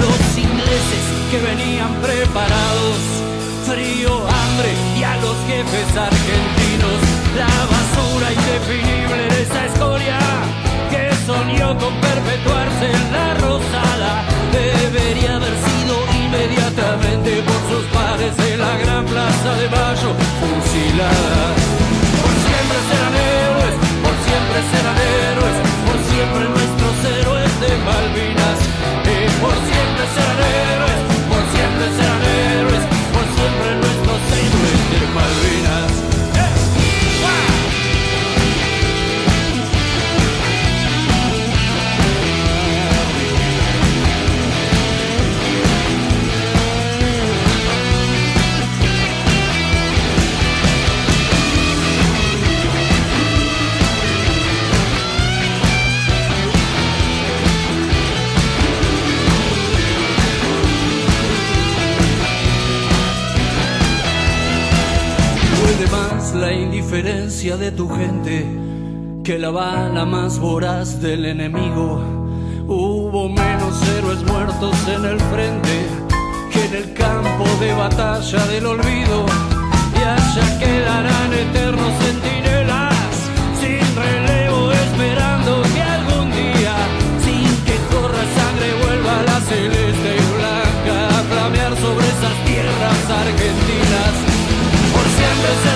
Los ingleses que venían preparados. Frío, hambre y a los jefes argentinos. La basura indefinible de esa escoria que soñó con perpetuarse en la rosada debería haber sido inmediatamente por sus padres de la gran plaza de Mayo fusilada. Por siempre serán héroes, por siempre serán héroes, por siempre nuestros héroes de Malvinas. La indiferencia de tu gente que la bala más voraz del enemigo. Hubo menos héroes muertos en el frente que en el campo de batalla del olvido. Y allá quedarán eternos centinelas sin relevo esperando que algún día, sin que corra sangre, vuelva la celeste y blanca a flamear sobre esas tierras argentinas. Por siempre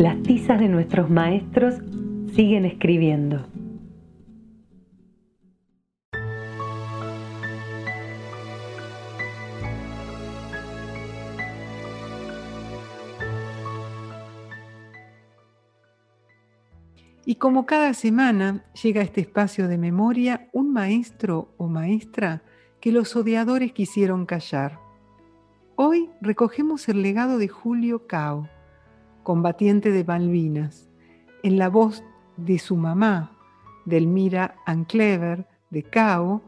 Las tizas de nuestros maestros siguen escribiendo. Y como cada semana llega a este espacio de memoria un maestro o maestra que los odiadores quisieron callar. Hoy recogemos el legado de Julio Cao, combatiente de Malvinas, en la voz de su mamá, Delmira Anclever de Cao,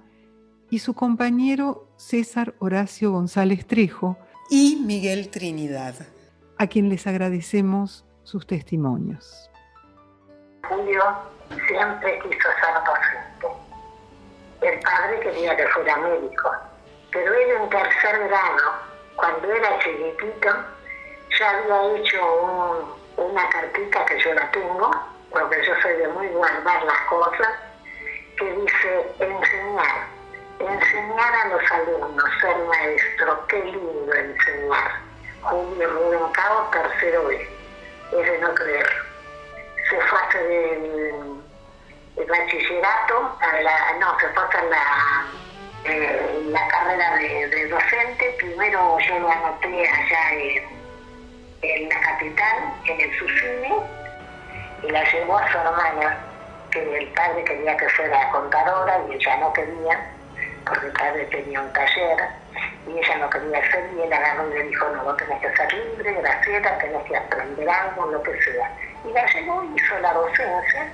y su compañero César Horacio González Trejo, y Miguel Trinidad, a quien les agradecemos sus testimonios. Julio siempre quiso ser docente. El padre quería que fuera médico, pero él en tercer grado, cuando era chiquitito, ya había hecho una cartita que yo la tengo, porque yo soy de muy guardar las cosas, que dice enseñar, enseñar a los alumnos, ser maestro, qué lindo enseñar. Julio Rubén Cao, tercero B, es de no creer. Se fue a hacer el, bachillerato, a la, no, se fue a hacer la, eh, la carrera de, docente. Primero yo lo anoté allá en, en la capital, en el Susini, y la llevó a su hermana, que el padre quería que fuera contadora y ella no quería, porque el padre tenía un taller y ella no quería ser y él agarró y le dijo, no, vos tenés que ser libre, gracieta, tenés que aprender algo, lo que sea. Y la llevó, hizo la docencia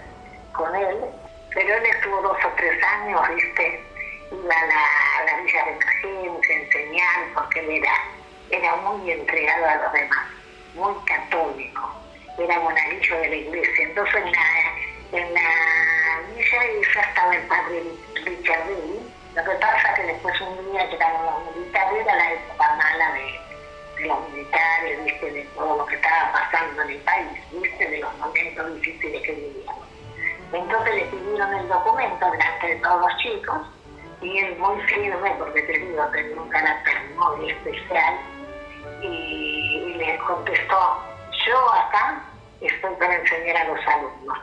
con él, pero él estuvo dos o tres años, viste, iba a la, a la villa de emergencia, enseñar, porque él era, era muy entregado a los demás, muy católico, era monaguillo de la iglesia. Entonces en la, en la villa esa estaba el padre Richard lo que pasa es que después un día llegaron los militares, era la época mala de, los militares, ¿viste? de todo lo que estaba pasando en el país, ¿viste? de los momentos difíciles que vivíamos. Entonces le pidieron el documento delante de todos los chicos y él muy firme, porque te digo, tenía un carácter muy especial, le contestó, yo acá estoy para enseñar a los alumnos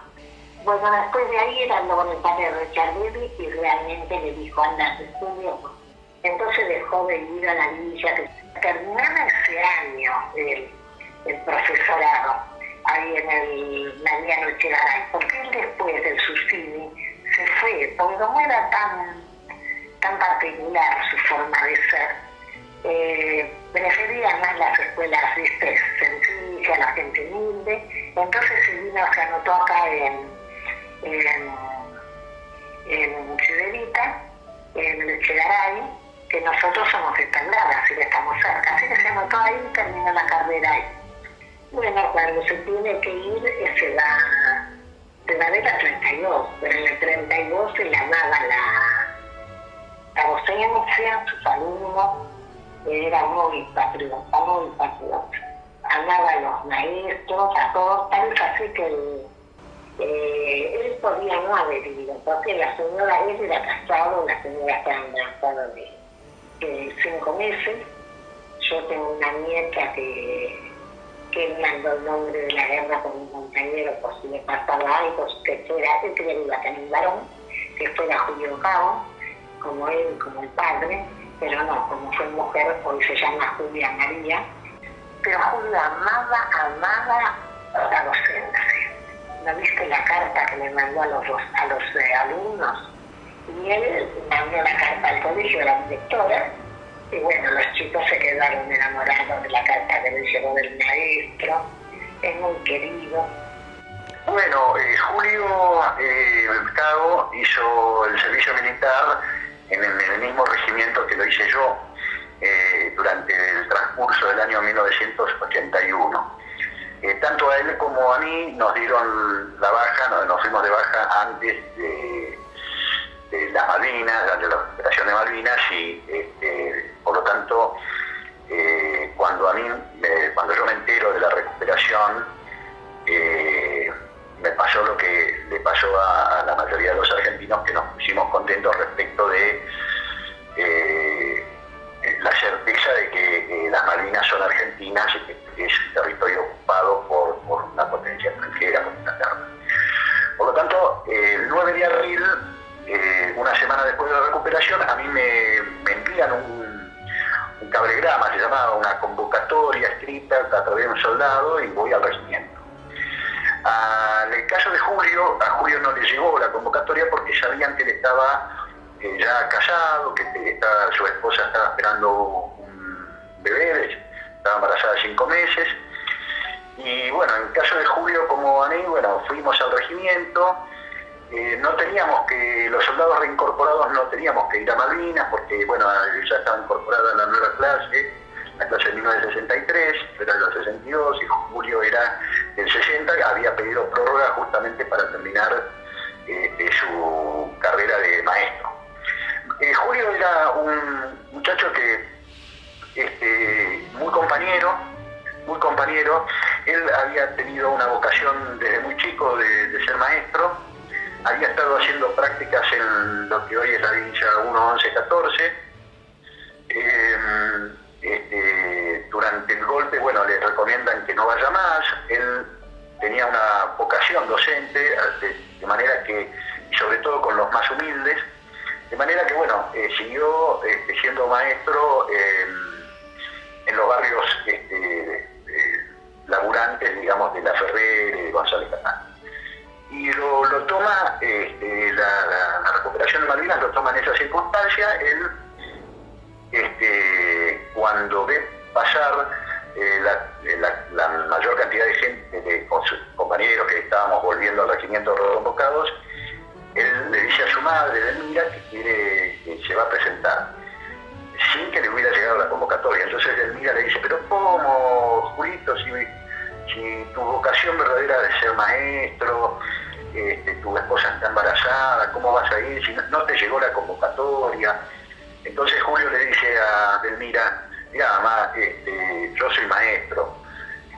bueno, después de ahí era con el padre Richard Levy y realmente le dijo, anda, estudio. Entonces dejó de ir a la villa. Terminaba ese año el, el profesorado ahí en el Mariano Echegaray, porque él después del suicidio se fue, porque como era tan, tan particular su forma de ser, eh, prefería más las escuelas ¿viste? sencillas, la gente humilde, entonces se vino, se anotó acá en en, en Chiverita, en que nosotros somos de así que estamos cerca. Así que se anotó ahí y terminó la carrera ahí. Bueno, cuando se tiene que ir, se va, se va de la 32, pero en el 32 se llamaba la, la docencia, sus alumnos, era muy patriota, muy patriota. Amaba a los maestros, a todos, tal así que eh, él podía no haber ido, porque la señora, él era casado, la señora estaba embarazada de, de, cinco meses. Yo tengo una nieta que, que mandó el nombre de la guerra con un compañero por si le pasaba algo, que fuera, él creía que iba a tener un varón, que fuera Julio Cabo, como él, como el padre, pero no, como fue mujer, hoy se llama Julia María. Pero Julia amaba, amaba la docencia ¿no viste la carta que le mandó a los, a los eh, alumnos? Y él mandó la carta al colegio de la directora, y bueno, los chicos se quedaron enamorados de la carta que le llegó del maestro, es muy querido. Bueno, eh, Julio eh, hizo el servicio militar en el, mismo regimiento que lo hice yo eh, durante el transcurso del año 1981. Eh, tanto a él como a mí nos dieron la baja, nos, fuimos de baja antes de, las Malvinas, de la operación de Malvinas, y este, por lo tanto, eh, cuando a mí, cuando yo me entero de la recuperación, me pasó lo que le pasó a, la mayoría de los argentinos, que nos pusimos respecto de la certeza de que las Malvinas son argentinas y que es territorio ocupado por, una potencia extranjera, por Inglaterra. Por lo tanto, el 9 de abril, eh, una semana después de la recuperación, a mí me, envían un, un, cablegrama, se llamaba una convocatoria escrita a través de un soldado y voy al regimiento. En el caso de Julio, a Julio no le llegó la convocatoria porque sabían que él estaba eh, ya casado, que su esposa estaba esperando un bebé, estaba embarazada cinco meses. Y bueno, en el caso de Julio como a mí, bueno, fuimos al regimiento. Eh, no teníamos que, los soldados reincorporados no teníamos que ir a Malvinas porque, bueno, ya estaba incorporada la nueva clase, la clase de 1963, era la 62 y Julio era del 60 había pedido prórroga justamente para terminar este, su carrera de maestro. Eh, Julio era un muchacho que este, muy compañero, muy compañero. Él había tenido una vocación desde muy chico de, ser maestro. Había estado haciendo prácticas en lo que hoy es la Villa 1, 11, 14. Este, durante el golpe, bueno, le recomiendan que no vaya más. Él tenía una vocación docente, de, manera que, sobre todo con los más humildes, de manera que, bueno, eh, siguió este, siendo maestro en los barrios este, laburantes, digamos, de La Ferrer y de González Catán. Y lo, toma, este, la, recuperación de Malvinas lo toma en esa circunstancia, él, este, cuando ve pasar eh, la, mayor cantidad de gente, de, compañeros que estábamos volviendo al regimiento convocados, él le dice a su madre, Delmira, que quiere, que se va a presentar sin que le hubiera llegado la convocatoria. Entonces Elmira le dice, pero ¿cómo, Julito, si, tu vocación verdadera de ser maestro, este, tu esposa está embarazada, ¿cómo vas a ir si no, te llegó la convocatoria? Entonces Julio le dice a Delmira, mira mamá, este, yo soy maestro,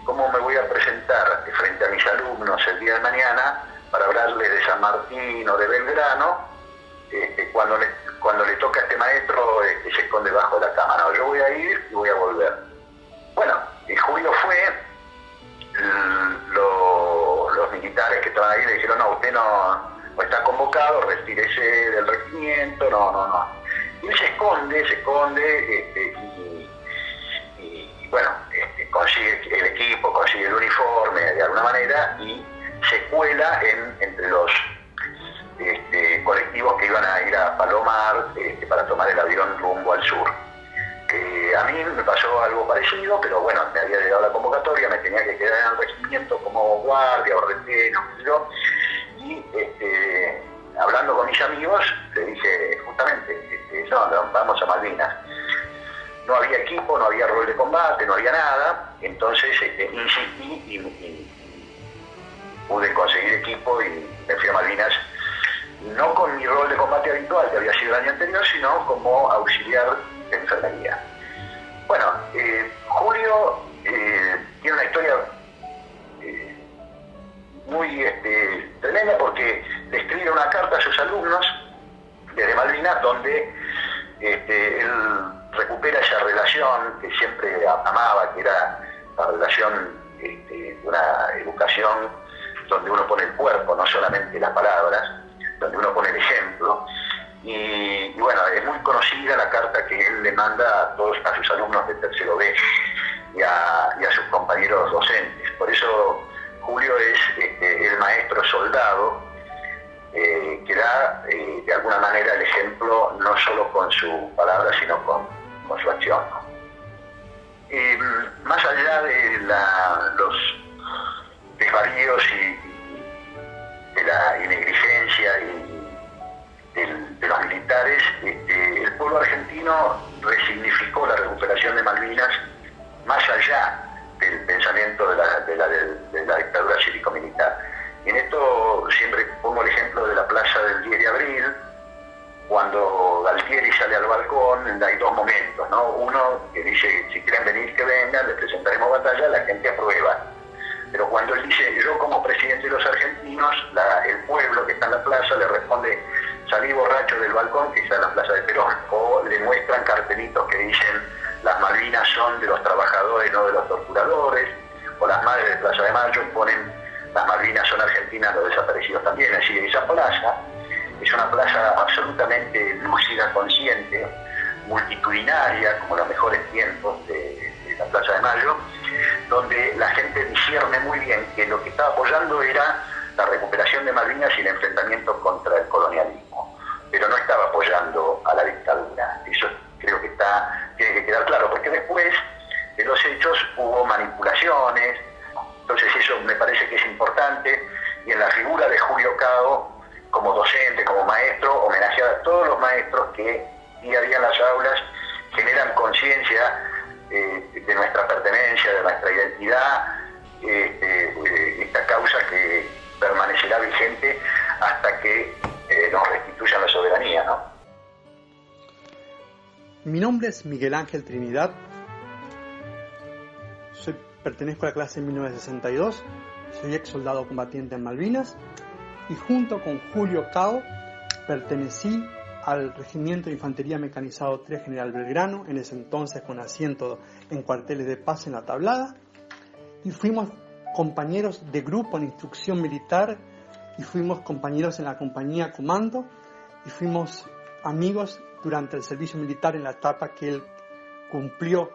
¿cómo me voy a presentar frente a mis alumnos el día de mañana para hablarles de San Martín o de Belgrano este, cuando le cuando le toca a este maestro que se esconde bajo la cama. No, yo voy a ir y voy a volver. Bueno, y Julio fue, los militares que estaban ahí le dijeron, no, usted no, está convocado, retírese del regimiento, no, no, no. Y él se esconde, se esconde, este, y, bueno, este, consigue el equipo, consigue el uniforme de alguna manera y se cuela entre los este, colectivos que iban a ir a Palomar para tomar el avión rumbo al sur. a mí me pasó algo parecido, pero bueno, me había llegado la convocatoria, me tenía que quedar en el regimiento como guardia o reteno, yo, y hablando con mis amigos, le dije este, no, vamos a Malvinas. No había equipo, no había rol de combate, no había nada, entonces insistí y pude conseguir equipo y me fui a Malvinas no con mi rol de combate habitual que había sido el año anterior, sino como auxiliar de enfermería. Bueno, eh, Julio eh, tiene una historia eh, muy este, tremenda porque le escribe una carta a sus alumnos desde Malvinas donde este, él recupera esa relación que siempre amaba, que era la relación este, de una educación donde uno pone el cuerpo, no solamente las palabras, donde uno pone el ejemplo. Y, bueno, es muy conocida la carta que él le manda a todos a sus alumnos de tercero B y a, sus compañeros docentes. Por eso Julio es este, el maestro soldado eh, que da eh, de alguna manera el ejemplo no solo con su palabra, sino con, su acción. más allá de los desvaríos y, de la negligencia y de, los militares, este, el pueblo argentino resignificó la recuperación de Malvinas más allá del pensamiento de la, dictadura cívico-militar. En esto siempre pongo el ejemplo de la plaza del 10 de abril, cuando Galtieri sale al balcón, hay dos momentos, ¿no? Uno que dice, si quieren venir, que vengan, les presentaremos batalla, la gente aprueba pero cuando él dice yo como presidente de los argentinos, el pueblo que está en la plaza le responde salí borracho del balcón que está en la plaza de Perón, o le muestran cartelitos que dicen las Malvinas son de los trabajadores, no de los torturadores, o las madres de Plaza de Mayo ponen las Malvinas son argentinas, los desaparecidos también, así esa plaza es una plaza absolutamente lúcida, consciente, multitudinaria, como los mejores tiempos de la Plaza de Mayo, donde la gente discierne muy bien que lo que estaba apoyando era la recuperación de Malvinas y el enfrentamiento contra el colonialismo, pero no estaba apoyando a la dictadura. Eso creo que está, tiene que quedar claro, porque después de los hechos hubo manipulaciones, entonces eso me parece que es importante, y en la figura de Julio Cao, como docente, como maestro, homenajear a todos los maestros que día a día en las aulas generan conciencia eh, de nuestra pertenencia, de nuestra identidad este, esta causa que permanecerá vigente hasta que nos restituyan la soberanía, ¿no? Mi nombre es Miguel Ángel Trinidad. Pertenezco a la clase 1962. Soy ex soldado combatiente en Malvinas. Y junto con Julio Cao pertenecí al Regimiento de Infantería Mecanizado 3 General Belgrano, en ese entonces con asiento en cuarteles de paz en la tablada. Y fuimos compañeros de grupo en instrucción militar y fuimos compañeros en la compañía comando y fuimos amigos durante el servicio militar en la etapa que él cumplió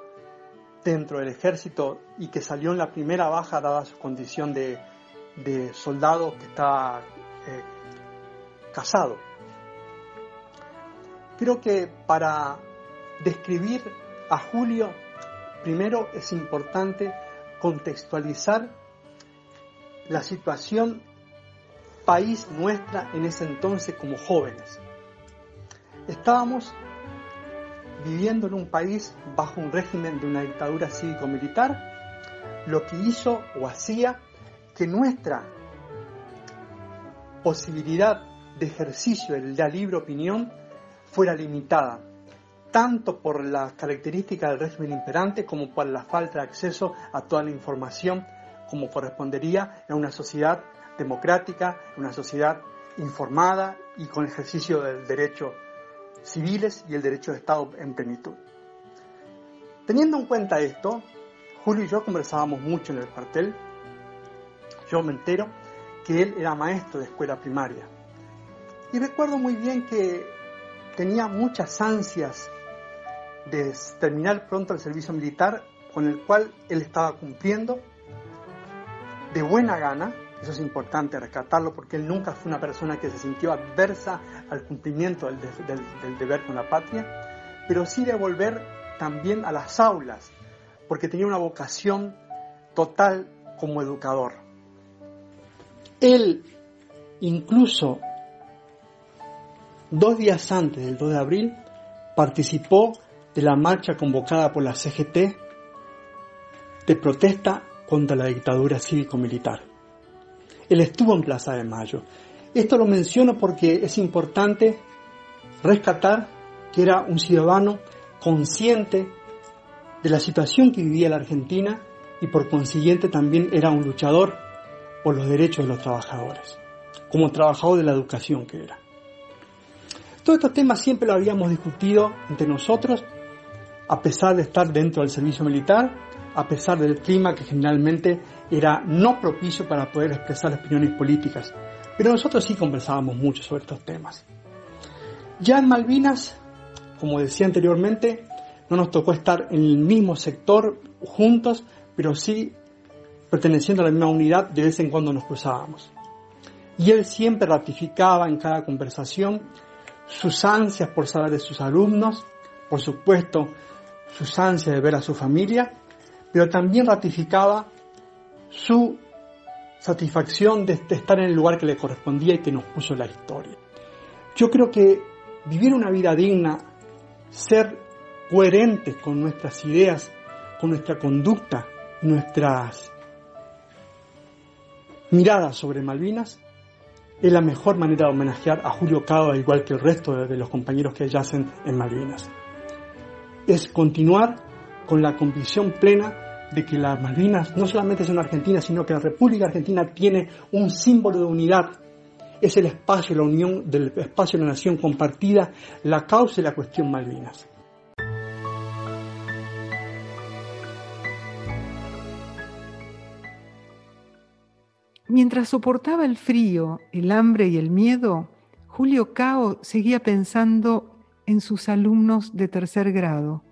dentro del ejército y que salió en la primera baja dada su condición de, de soldado que estaba eh, casado. Creo que para describir a Julio, primero es importante contextualizar la situación país nuestra en ese entonces como jóvenes. Estábamos viviendo en un país bajo un régimen de una dictadura cívico-militar, lo que hizo o hacía que nuestra posibilidad de ejercicio de la libre opinión fuera limitada, tanto por las características del régimen imperante como por la falta de acceso a toda la información como correspondería en una sociedad democrática, una sociedad informada y con ejercicio del derecho civiles y el derecho de Estado en plenitud. Teniendo en cuenta esto, Julio y yo conversábamos mucho en el cuartel. Yo me entero que él era maestro de escuela primaria. Y recuerdo muy bien que tenía muchas ansias de terminar pronto el servicio militar con el cual él estaba cumpliendo de buena gana eso es importante rescatarlo porque él nunca fue una persona que se sintió adversa al cumplimiento del, deber con la patria, pero sí de volver también a las aulas, porque tenía una vocación total como educador. Él, incluso dos días antes del 2 de abril, participó de la marcha convocada por la CGT de protesta contra la dictadura cívico-militar. Él estuvo en Plaza de Mayo. Esto lo menciono porque es importante rescatar que era un ciudadano consciente de la situación que vivía la Argentina y por consiguiente también era un luchador por los derechos de los trabajadores, como trabajador de la educación que era. Todos estos temas siempre lo habíamos discutido entre nosotros, a pesar de estar dentro del servicio militar, a pesar del clima que generalmente era no propicio para poder expresar opiniones políticas. Pero nosotros sí conversábamos mucho sobre estos temas. Ya en Malvinas, como decía anteriormente, no nos tocó estar en el mismo sector juntos, pero sí perteneciendo a la misma unidad, de vez en cuando nos cruzábamos. Y él siempre ratificaba en cada conversación sus ansias por saber de sus alumnos, por supuesto sus ansias de ver a su familia, pero también ratificaba su satisfacción de, estar en el lugar que le correspondía y que nos puso la historia. Yo creo que vivir una vida digna, ser coherentes con nuestras ideas, con nuestra conducta, nuestras miradas sobre Malvinas, es la mejor manera de homenajear a Julio Cao, igual que el resto de los compañeros que yacen en Malvinas. Es continuar con la convicción plena de que las Malvinas no solamente son argentinas, sino que la República Argentina tiene un símbolo de unidad. Es el espacio, la unión del espacio de la nación compartida, la causa y la cuestión Malvinas. Mientras soportaba el frío, el hambre y el miedo, Julio Cao seguía pensando en sus alumnos de tercer grado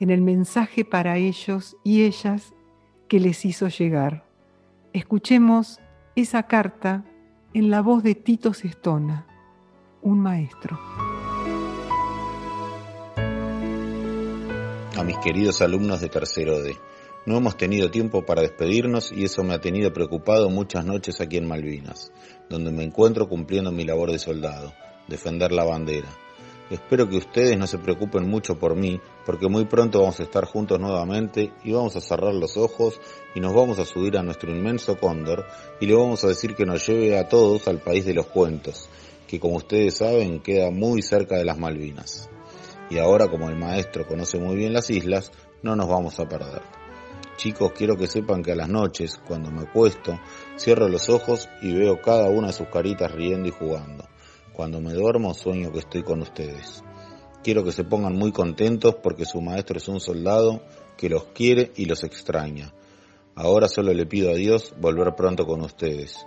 en el mensaje para ellos y ellas que les hizo llegar. Escuchemos esa carta en la voz de Tito Sestona, un maestro. A mis queridos alumnos de tercero D, no hemos tenido tiempo para despedirnos y eso me ha tenido preocupado muchas noches aquí en Malvinas, donde me encuentro cumpliendo mi labor de soldado, defender la bandera Espero que ustedes no se preocupen mucho por mí, porque muy pronto vamos a estar juntos nuevamente y vamos a cerrar los ojos y nos vamos a subir a nuestro inmenso cóndor y le vamos a decir que nos lleve a todos al país de los cuentos, que como ustedes saben queda muy cerca de las Malvinas. Y ahora como el maestro conoce muy bien las islas, no nos vamos a perder. Chicos, quiero que sepan que a las noches, cuando me acuesto, cierro los ojos y veo cada una de sus caritas riendo y jugando. Cuando me duermo sueño que estoy con ustedes. Quiero que se pongan muy contentos porque su maestro es un soldado que los quiere y los extraña. Ahora solo le pido a Dios volver pronto con ustedes.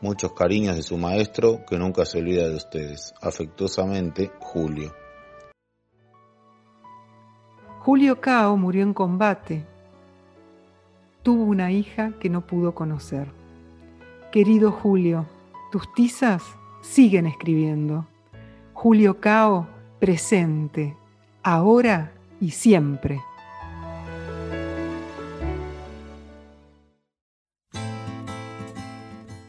Muchos cariños de su maestro que nunca se olvida de ustedes. Afectuosamente, Julio. Julio Cao murió en combate tuvo una hija que no pudo conocer. Querido Julio, tus tizas siguen escribiendo. Julio Cao, presente, ahora y siempre.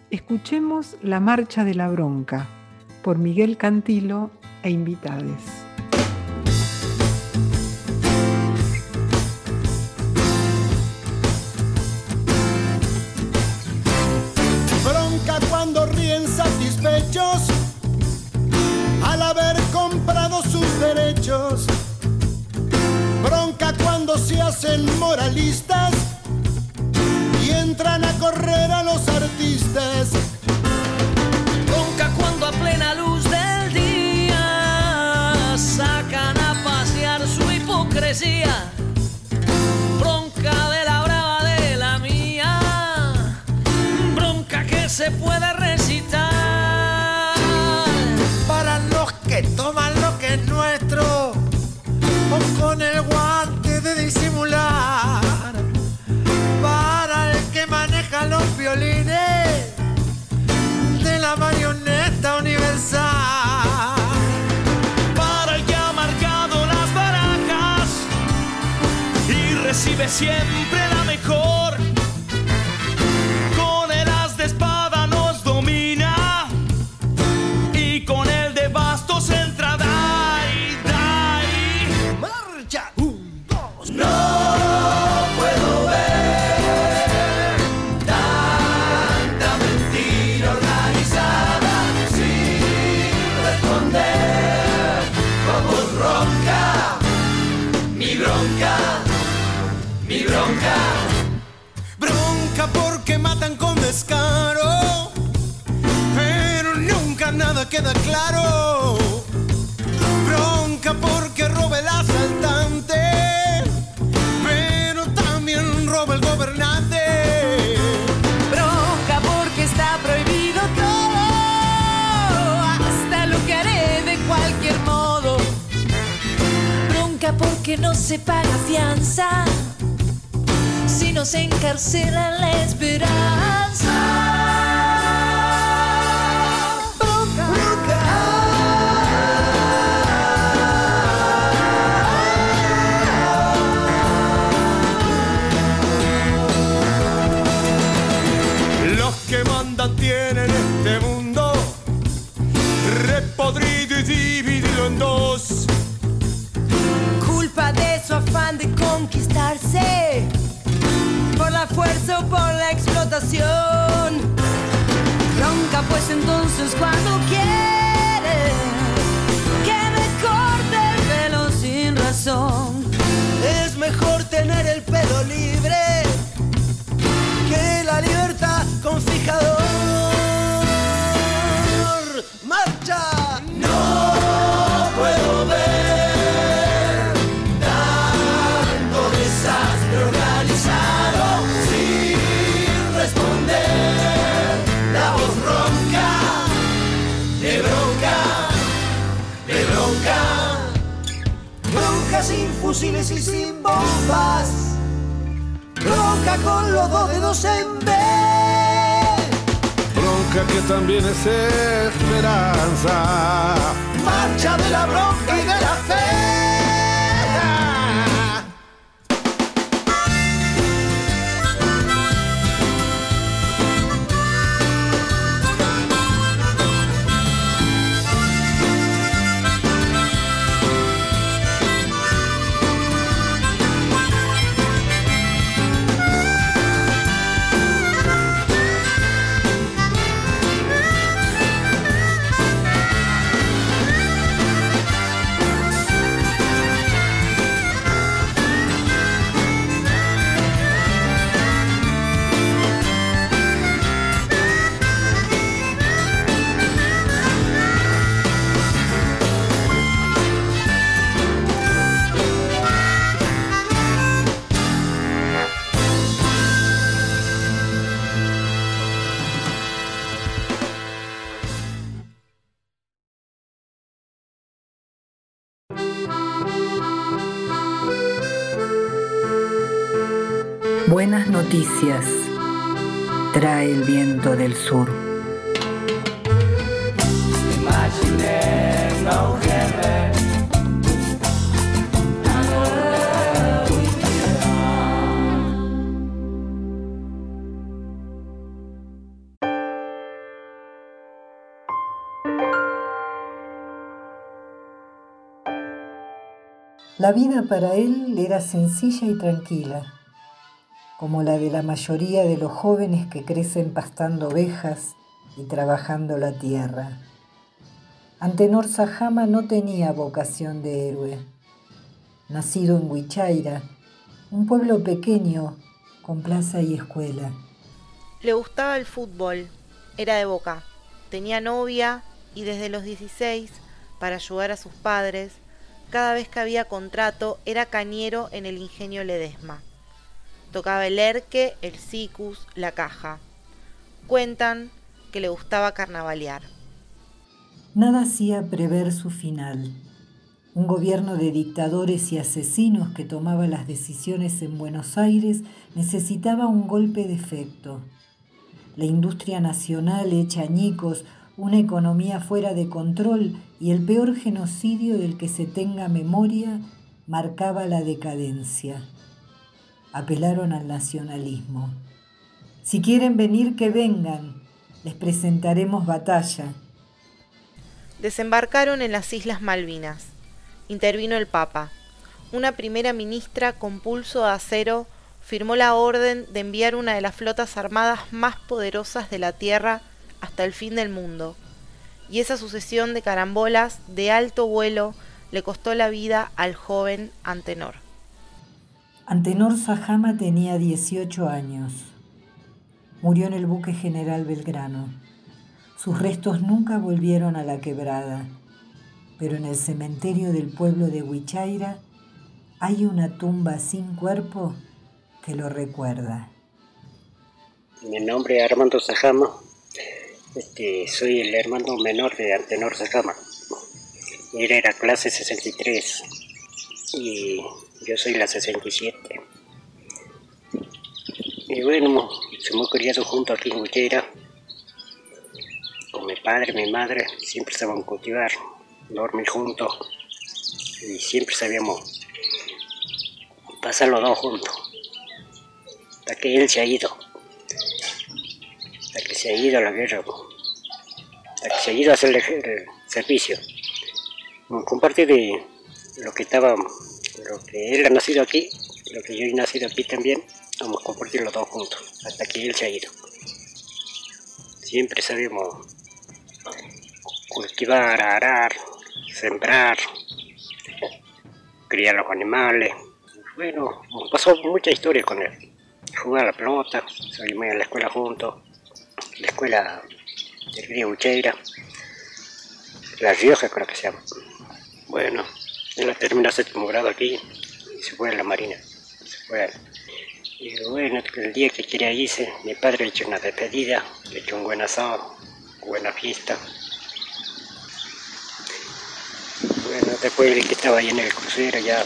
Escuchemos La Marcha de la Bronca por Miguel Cantilo e invitades. Bronca cuando se hacen moralistas y entran a correr a los artistas. Siempre no se paga fianza, si no se encarcela la esperanza. Por la explotación. Ronca pues entonces cuando quiere fusiles y sin bombas Bronca con los dos dedos en B. Bronca que también es esperanza. Marcha de la bronca y de la fe. Noticias trae el viento del sur. La vida para él era sencilla y tranquila, como la de la mayoría de los jóvenes que crecen pastando ovejas y trabajando la tierra. Antenor Sajama no tenía vocación de héroe. Nacido en Huichaira, un pueblo pequeño con plaza y escuela. Le gustaba el fútbol, era de boca, tenía novia y desde los 16, para ayudar a sus padres, cada vez que había contrato era cañero en el ingenio Ledesma. Tocaba el erque, el sicus, la caja. Cuentan que le gustaba carnavalear. Nada hacía prever su final. Un gobierno de dictadores y asesinos que tomaba las decisiones en Buenos Aires necesitaba un golpe de efecto. La industria nacional hecha añicos, una economía fuera de control y el peor genocidio del que se tenga memoria marcaba la decadencia. Apelaron al nacionalismo. Si quieren venir, que vengan. Les presentaremos batalla. Desembarcaron en las Islas Malvinas. Intervino el Papa. Una primera ministra con pulso de acero firmó la orden de enviar una de las flotas armadas más poderosas de la Tierra hasta el fin del mundo. Y esa sucesión de carambolas de alto vuelo le costó la vida al joven Antenor. Antenor Sajama tenía 18 años. Murió en el buque General Belgrano. Sus restos nunca volvieron a la quebrada, pero en el cementerio del pueblo de Huichaira hay una tumba sin cuerpo que lo recuerda. Mi nombre es Armando Sajama. Este, soy el hermano menor de Antenor Sajama. Él era clase 63 y yo soy la 67. Y bueno, se hemos criado juntos aquí en Huichaira con mi padre, mi madre, siempre a cultivar, dormir juntos y siempre sabíamos pasar los dos juntos. Hasta que él se ha ido, hasta que se ha ido a la guerra, hasta que se ha ido a hacer el servicio. Compartir de lo que estaba, lo que él ha nacido aquí, lo que yo he nacido aquí también, vamos a compartir los dos juntos, hasta que él se ha ido. Siempre sabemos cultivar, arar, sembrar, criar los animales. Bueno, pasó mucha historia con él. Jugar a la pelota, salimos a la escuela juntos, la escuela del Río Ucheira, La Rioja creo que se llama. Bueno, él terminó séptimo grado aquí y se fue a la marina. Se fue Y bueno, el día que quería irse, mi padre le echó una despedida, le echó un buen asado, buena fiesta. Bueno, después el que estaba ahí en el crucero ya,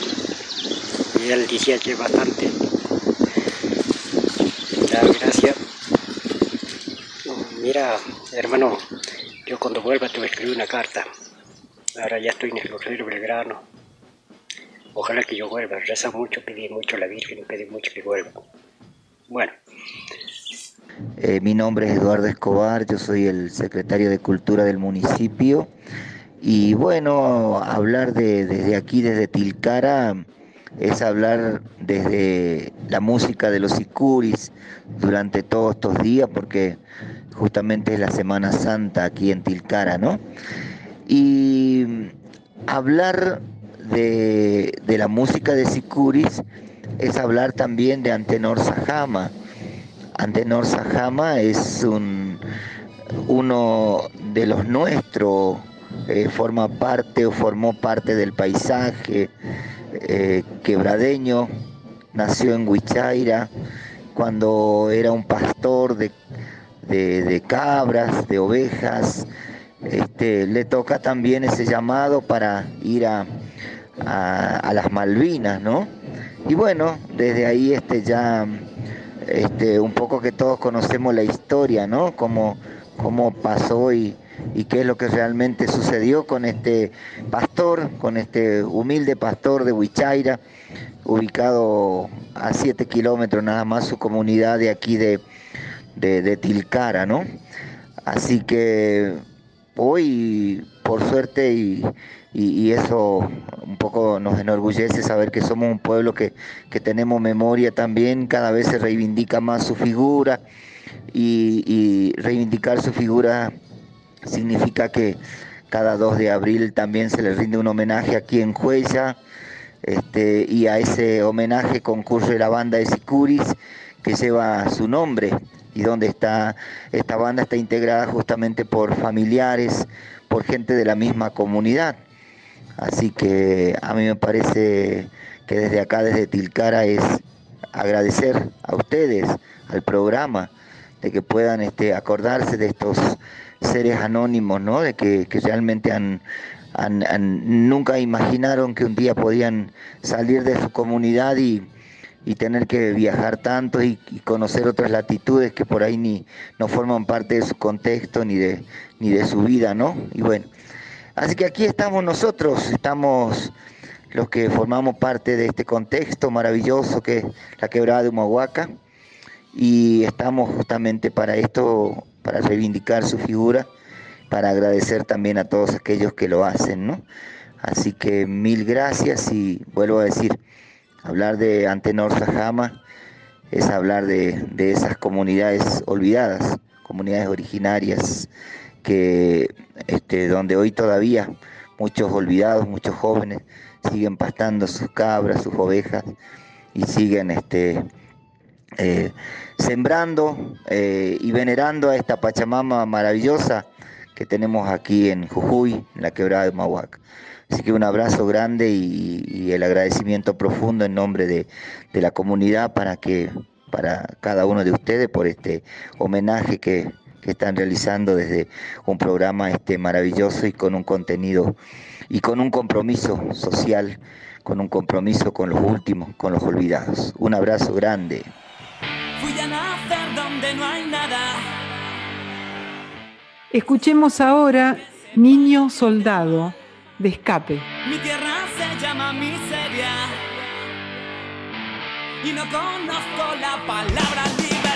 ya él decía que bastante. Da gracias. Mira, hermano, yo cuando vuelva te voy a escribir una carta. Ahora ya estoy en el crucero Belgrano. Ojalá que yo vuelva. Reza mucho, pedí mucho a la Virgen, pedí mucho que vuelva. Bueno. Eh, mi nombre es Eduardo Escobar, yo soy el secretario de Cultura del municipio y bueno, hablar de, desde aquí, desde Tilcara, es hablar desde la música de los Icuris durante todos estos días, porque justamente es la Semana Santa aquí en Tilcara, ¿no? Y hablar de, de la música de Sicuris es hablar también de Antenor Sajama. Antenor Sajama es un, uno de los nuestros eh, forma parte o formó parte del paisaje eh, quebradeño, nació en Huichaira cuando era un pastor de, de, cabras, de ovejas. Este, le toca también ese llamado para ir a, a, las Malvinas, ¿no? Y bueno, desde ahí este ya este, un poco que todos conocemos la historia, ¿no? Cómo, cómo pasó y, y qué es lo que realmente sucedió con este pastor, con este humilde pastor de Huichaira, ubicado a 7 kilómetros nada más su comunidad de aquí de, de, de Tilcara, ¿no? Así que hoy, por suerte, y, y- eso un poco nos enorgullece saber que somos un pueblo que, que tenemos memoria también, cada vez se reivindica más su figura y, reivindicar su figura significa que cada 2 de abril también se le rinde un homenaje aquí en Juella este, y a ese homenaje concurre la banda de Sicuris que lleva su nombre y donde está esta banda está integrada justamente por familiares, por gente de la misma comunidad. Así que a mí me parece que desde acá, desde Tilcara, es agradecer a ustedes, al programa, de que puedan este, acordarse de estos seres anónimos, ¿no? De que, realmente han, han- han- nunca imaginaron que un día podían salir de su comunidad y, y tener que viajar tanto y, y conocer otras latitudes que por ahí ni no forman parte de su contexto ni de, ni de su vida, ¿no? Y bueno, así que aquí estamos nosotros, estamos los que formamos parte de este contexto maravilloso que es la quebrada de Humahuaca y estamos justamente para esto, para reivindicar su figura, para agradecer también a todos aquellos que lo hacen, ¿no? Así que mil gracias y vuelvo a decir, hablar de Antenor Sajama es hablar de, de esas comunidades olvidadas, comunidades originarias, que este, donde hoy todavía muchos olvidados, muchos jóvenes siguen pastando sus cabras, sus ovejas y siguen este, eh, sembrando eh, y venerando a esta Pachamama maravillosa que tenemos aquí en Jujuy, en la quebrada de Mahuac. Así que un abrazo grande y, y el agradecimiento profundo en nombre de, de la comunidad para que para cada uno de ustedes por este homenaje que, que están realizando desde un programa este maravilloso y con un contenido y con un compromiso social, con un compromiso con los últimos, con los olvidados. Un abrazo grande. Fui a nacer donde no hay nada. Escuchemos ahora Niño Soldado de Escape. Mi tierra se llama miseria. Y no conozco la palabra libertad.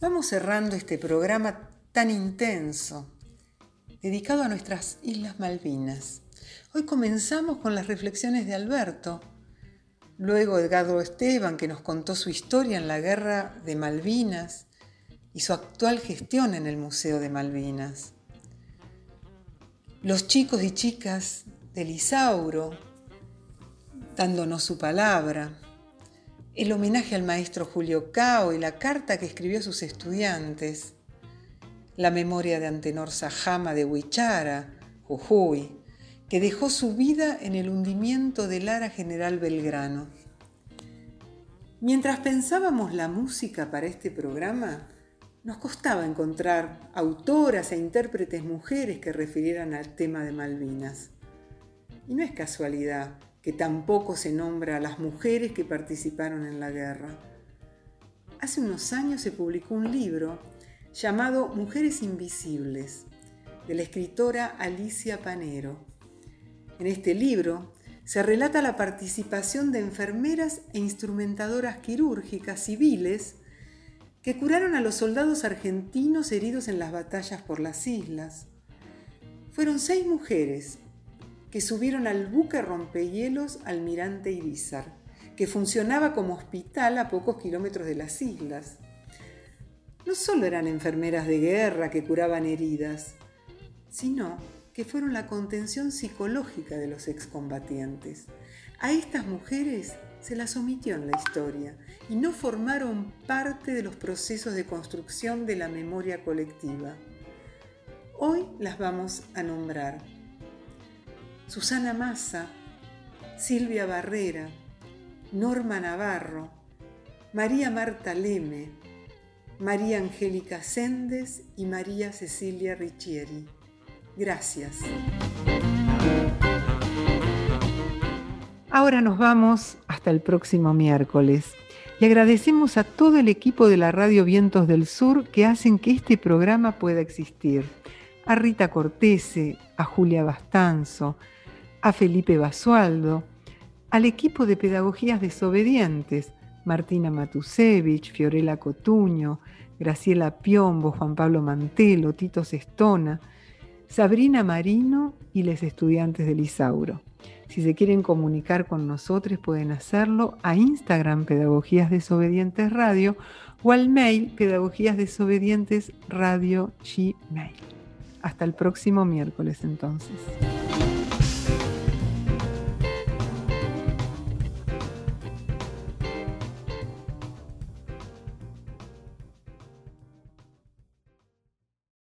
Vamos cerrando este programa tan intenso, dedicado a nuestras Islas Malvinas. Hoy comenzamos con las reflexiones de Alberto, luego Edgardo Esteban, que nos contó su historia en la guerra de Malvinas y su actual gestión en el Museo de Malvinas. Los chicos y chicas del Isauro, dándonos su palabra, el homenaje al maestro Julio Cao y la carta que escribió a sus estudiantes, la memoria de Antenor Sajama de Huichara, Jujuy, que dejó su vida en el hundimiento del Ara General Belgrano. Mientras pensábamos la música para este programa, nos costaba encontrar autoras e intérpretes mujeres que refirieran al tema de Malvinas. Y no es casualidad que tampoco se nombra a las mujeres que participaron en la guerra. Hace unos años se publicó un libro llamado Mujeres Invisibles, de la escritora Alicia Panero. En este libro se relata la participación de enfermeras e instrumentadoras quirúrgicas civiles que curaron a los soldados argentinos heridos en las batallas por las islas. Fueron seis mujeres que subieron al buque rompehielos Almirante Irizar, que funcionaba como hospital a pocos kilómetros de las islas. No solo eran enfermeras de guerra que curaban heridas, sino que fueron la contención psicológica de los excombatientes. A estas mujeres se las omitió en la historia y no formaron parte de los procesos de construcción de la memoria colectiva. Hoy las vamos a nombrar. Susana Massa, Silvia Barrera, Norma Navarro, María Marta Leme, María Angélica Sendes y María Cecilia Riccieri. Gracias. Ahora nos vamos hasta el próximo miércoles y agradecemos a todo el equipo de la Radio Vientos del Sur que hacen que este programa pueda existir. A Rita Cortese, a Julia Bastanzo, a Felipe Basualdo, al equipo de Pedagogías Desobedientes, Martina Matusevich, Fiorella Cotuño, Graciela Piombo, Juan Pablo Mantelo, Tito Sestona, Sabrina Marino y los estudiantes del Isauro. Si se quieren comunicar con nosotros pueden hacerlo a Instagram Pedagogías Desobedientes Radio o al mail Pedagogías Desobedientes Radio Gmail. Hasta el próximo miércoles entonces.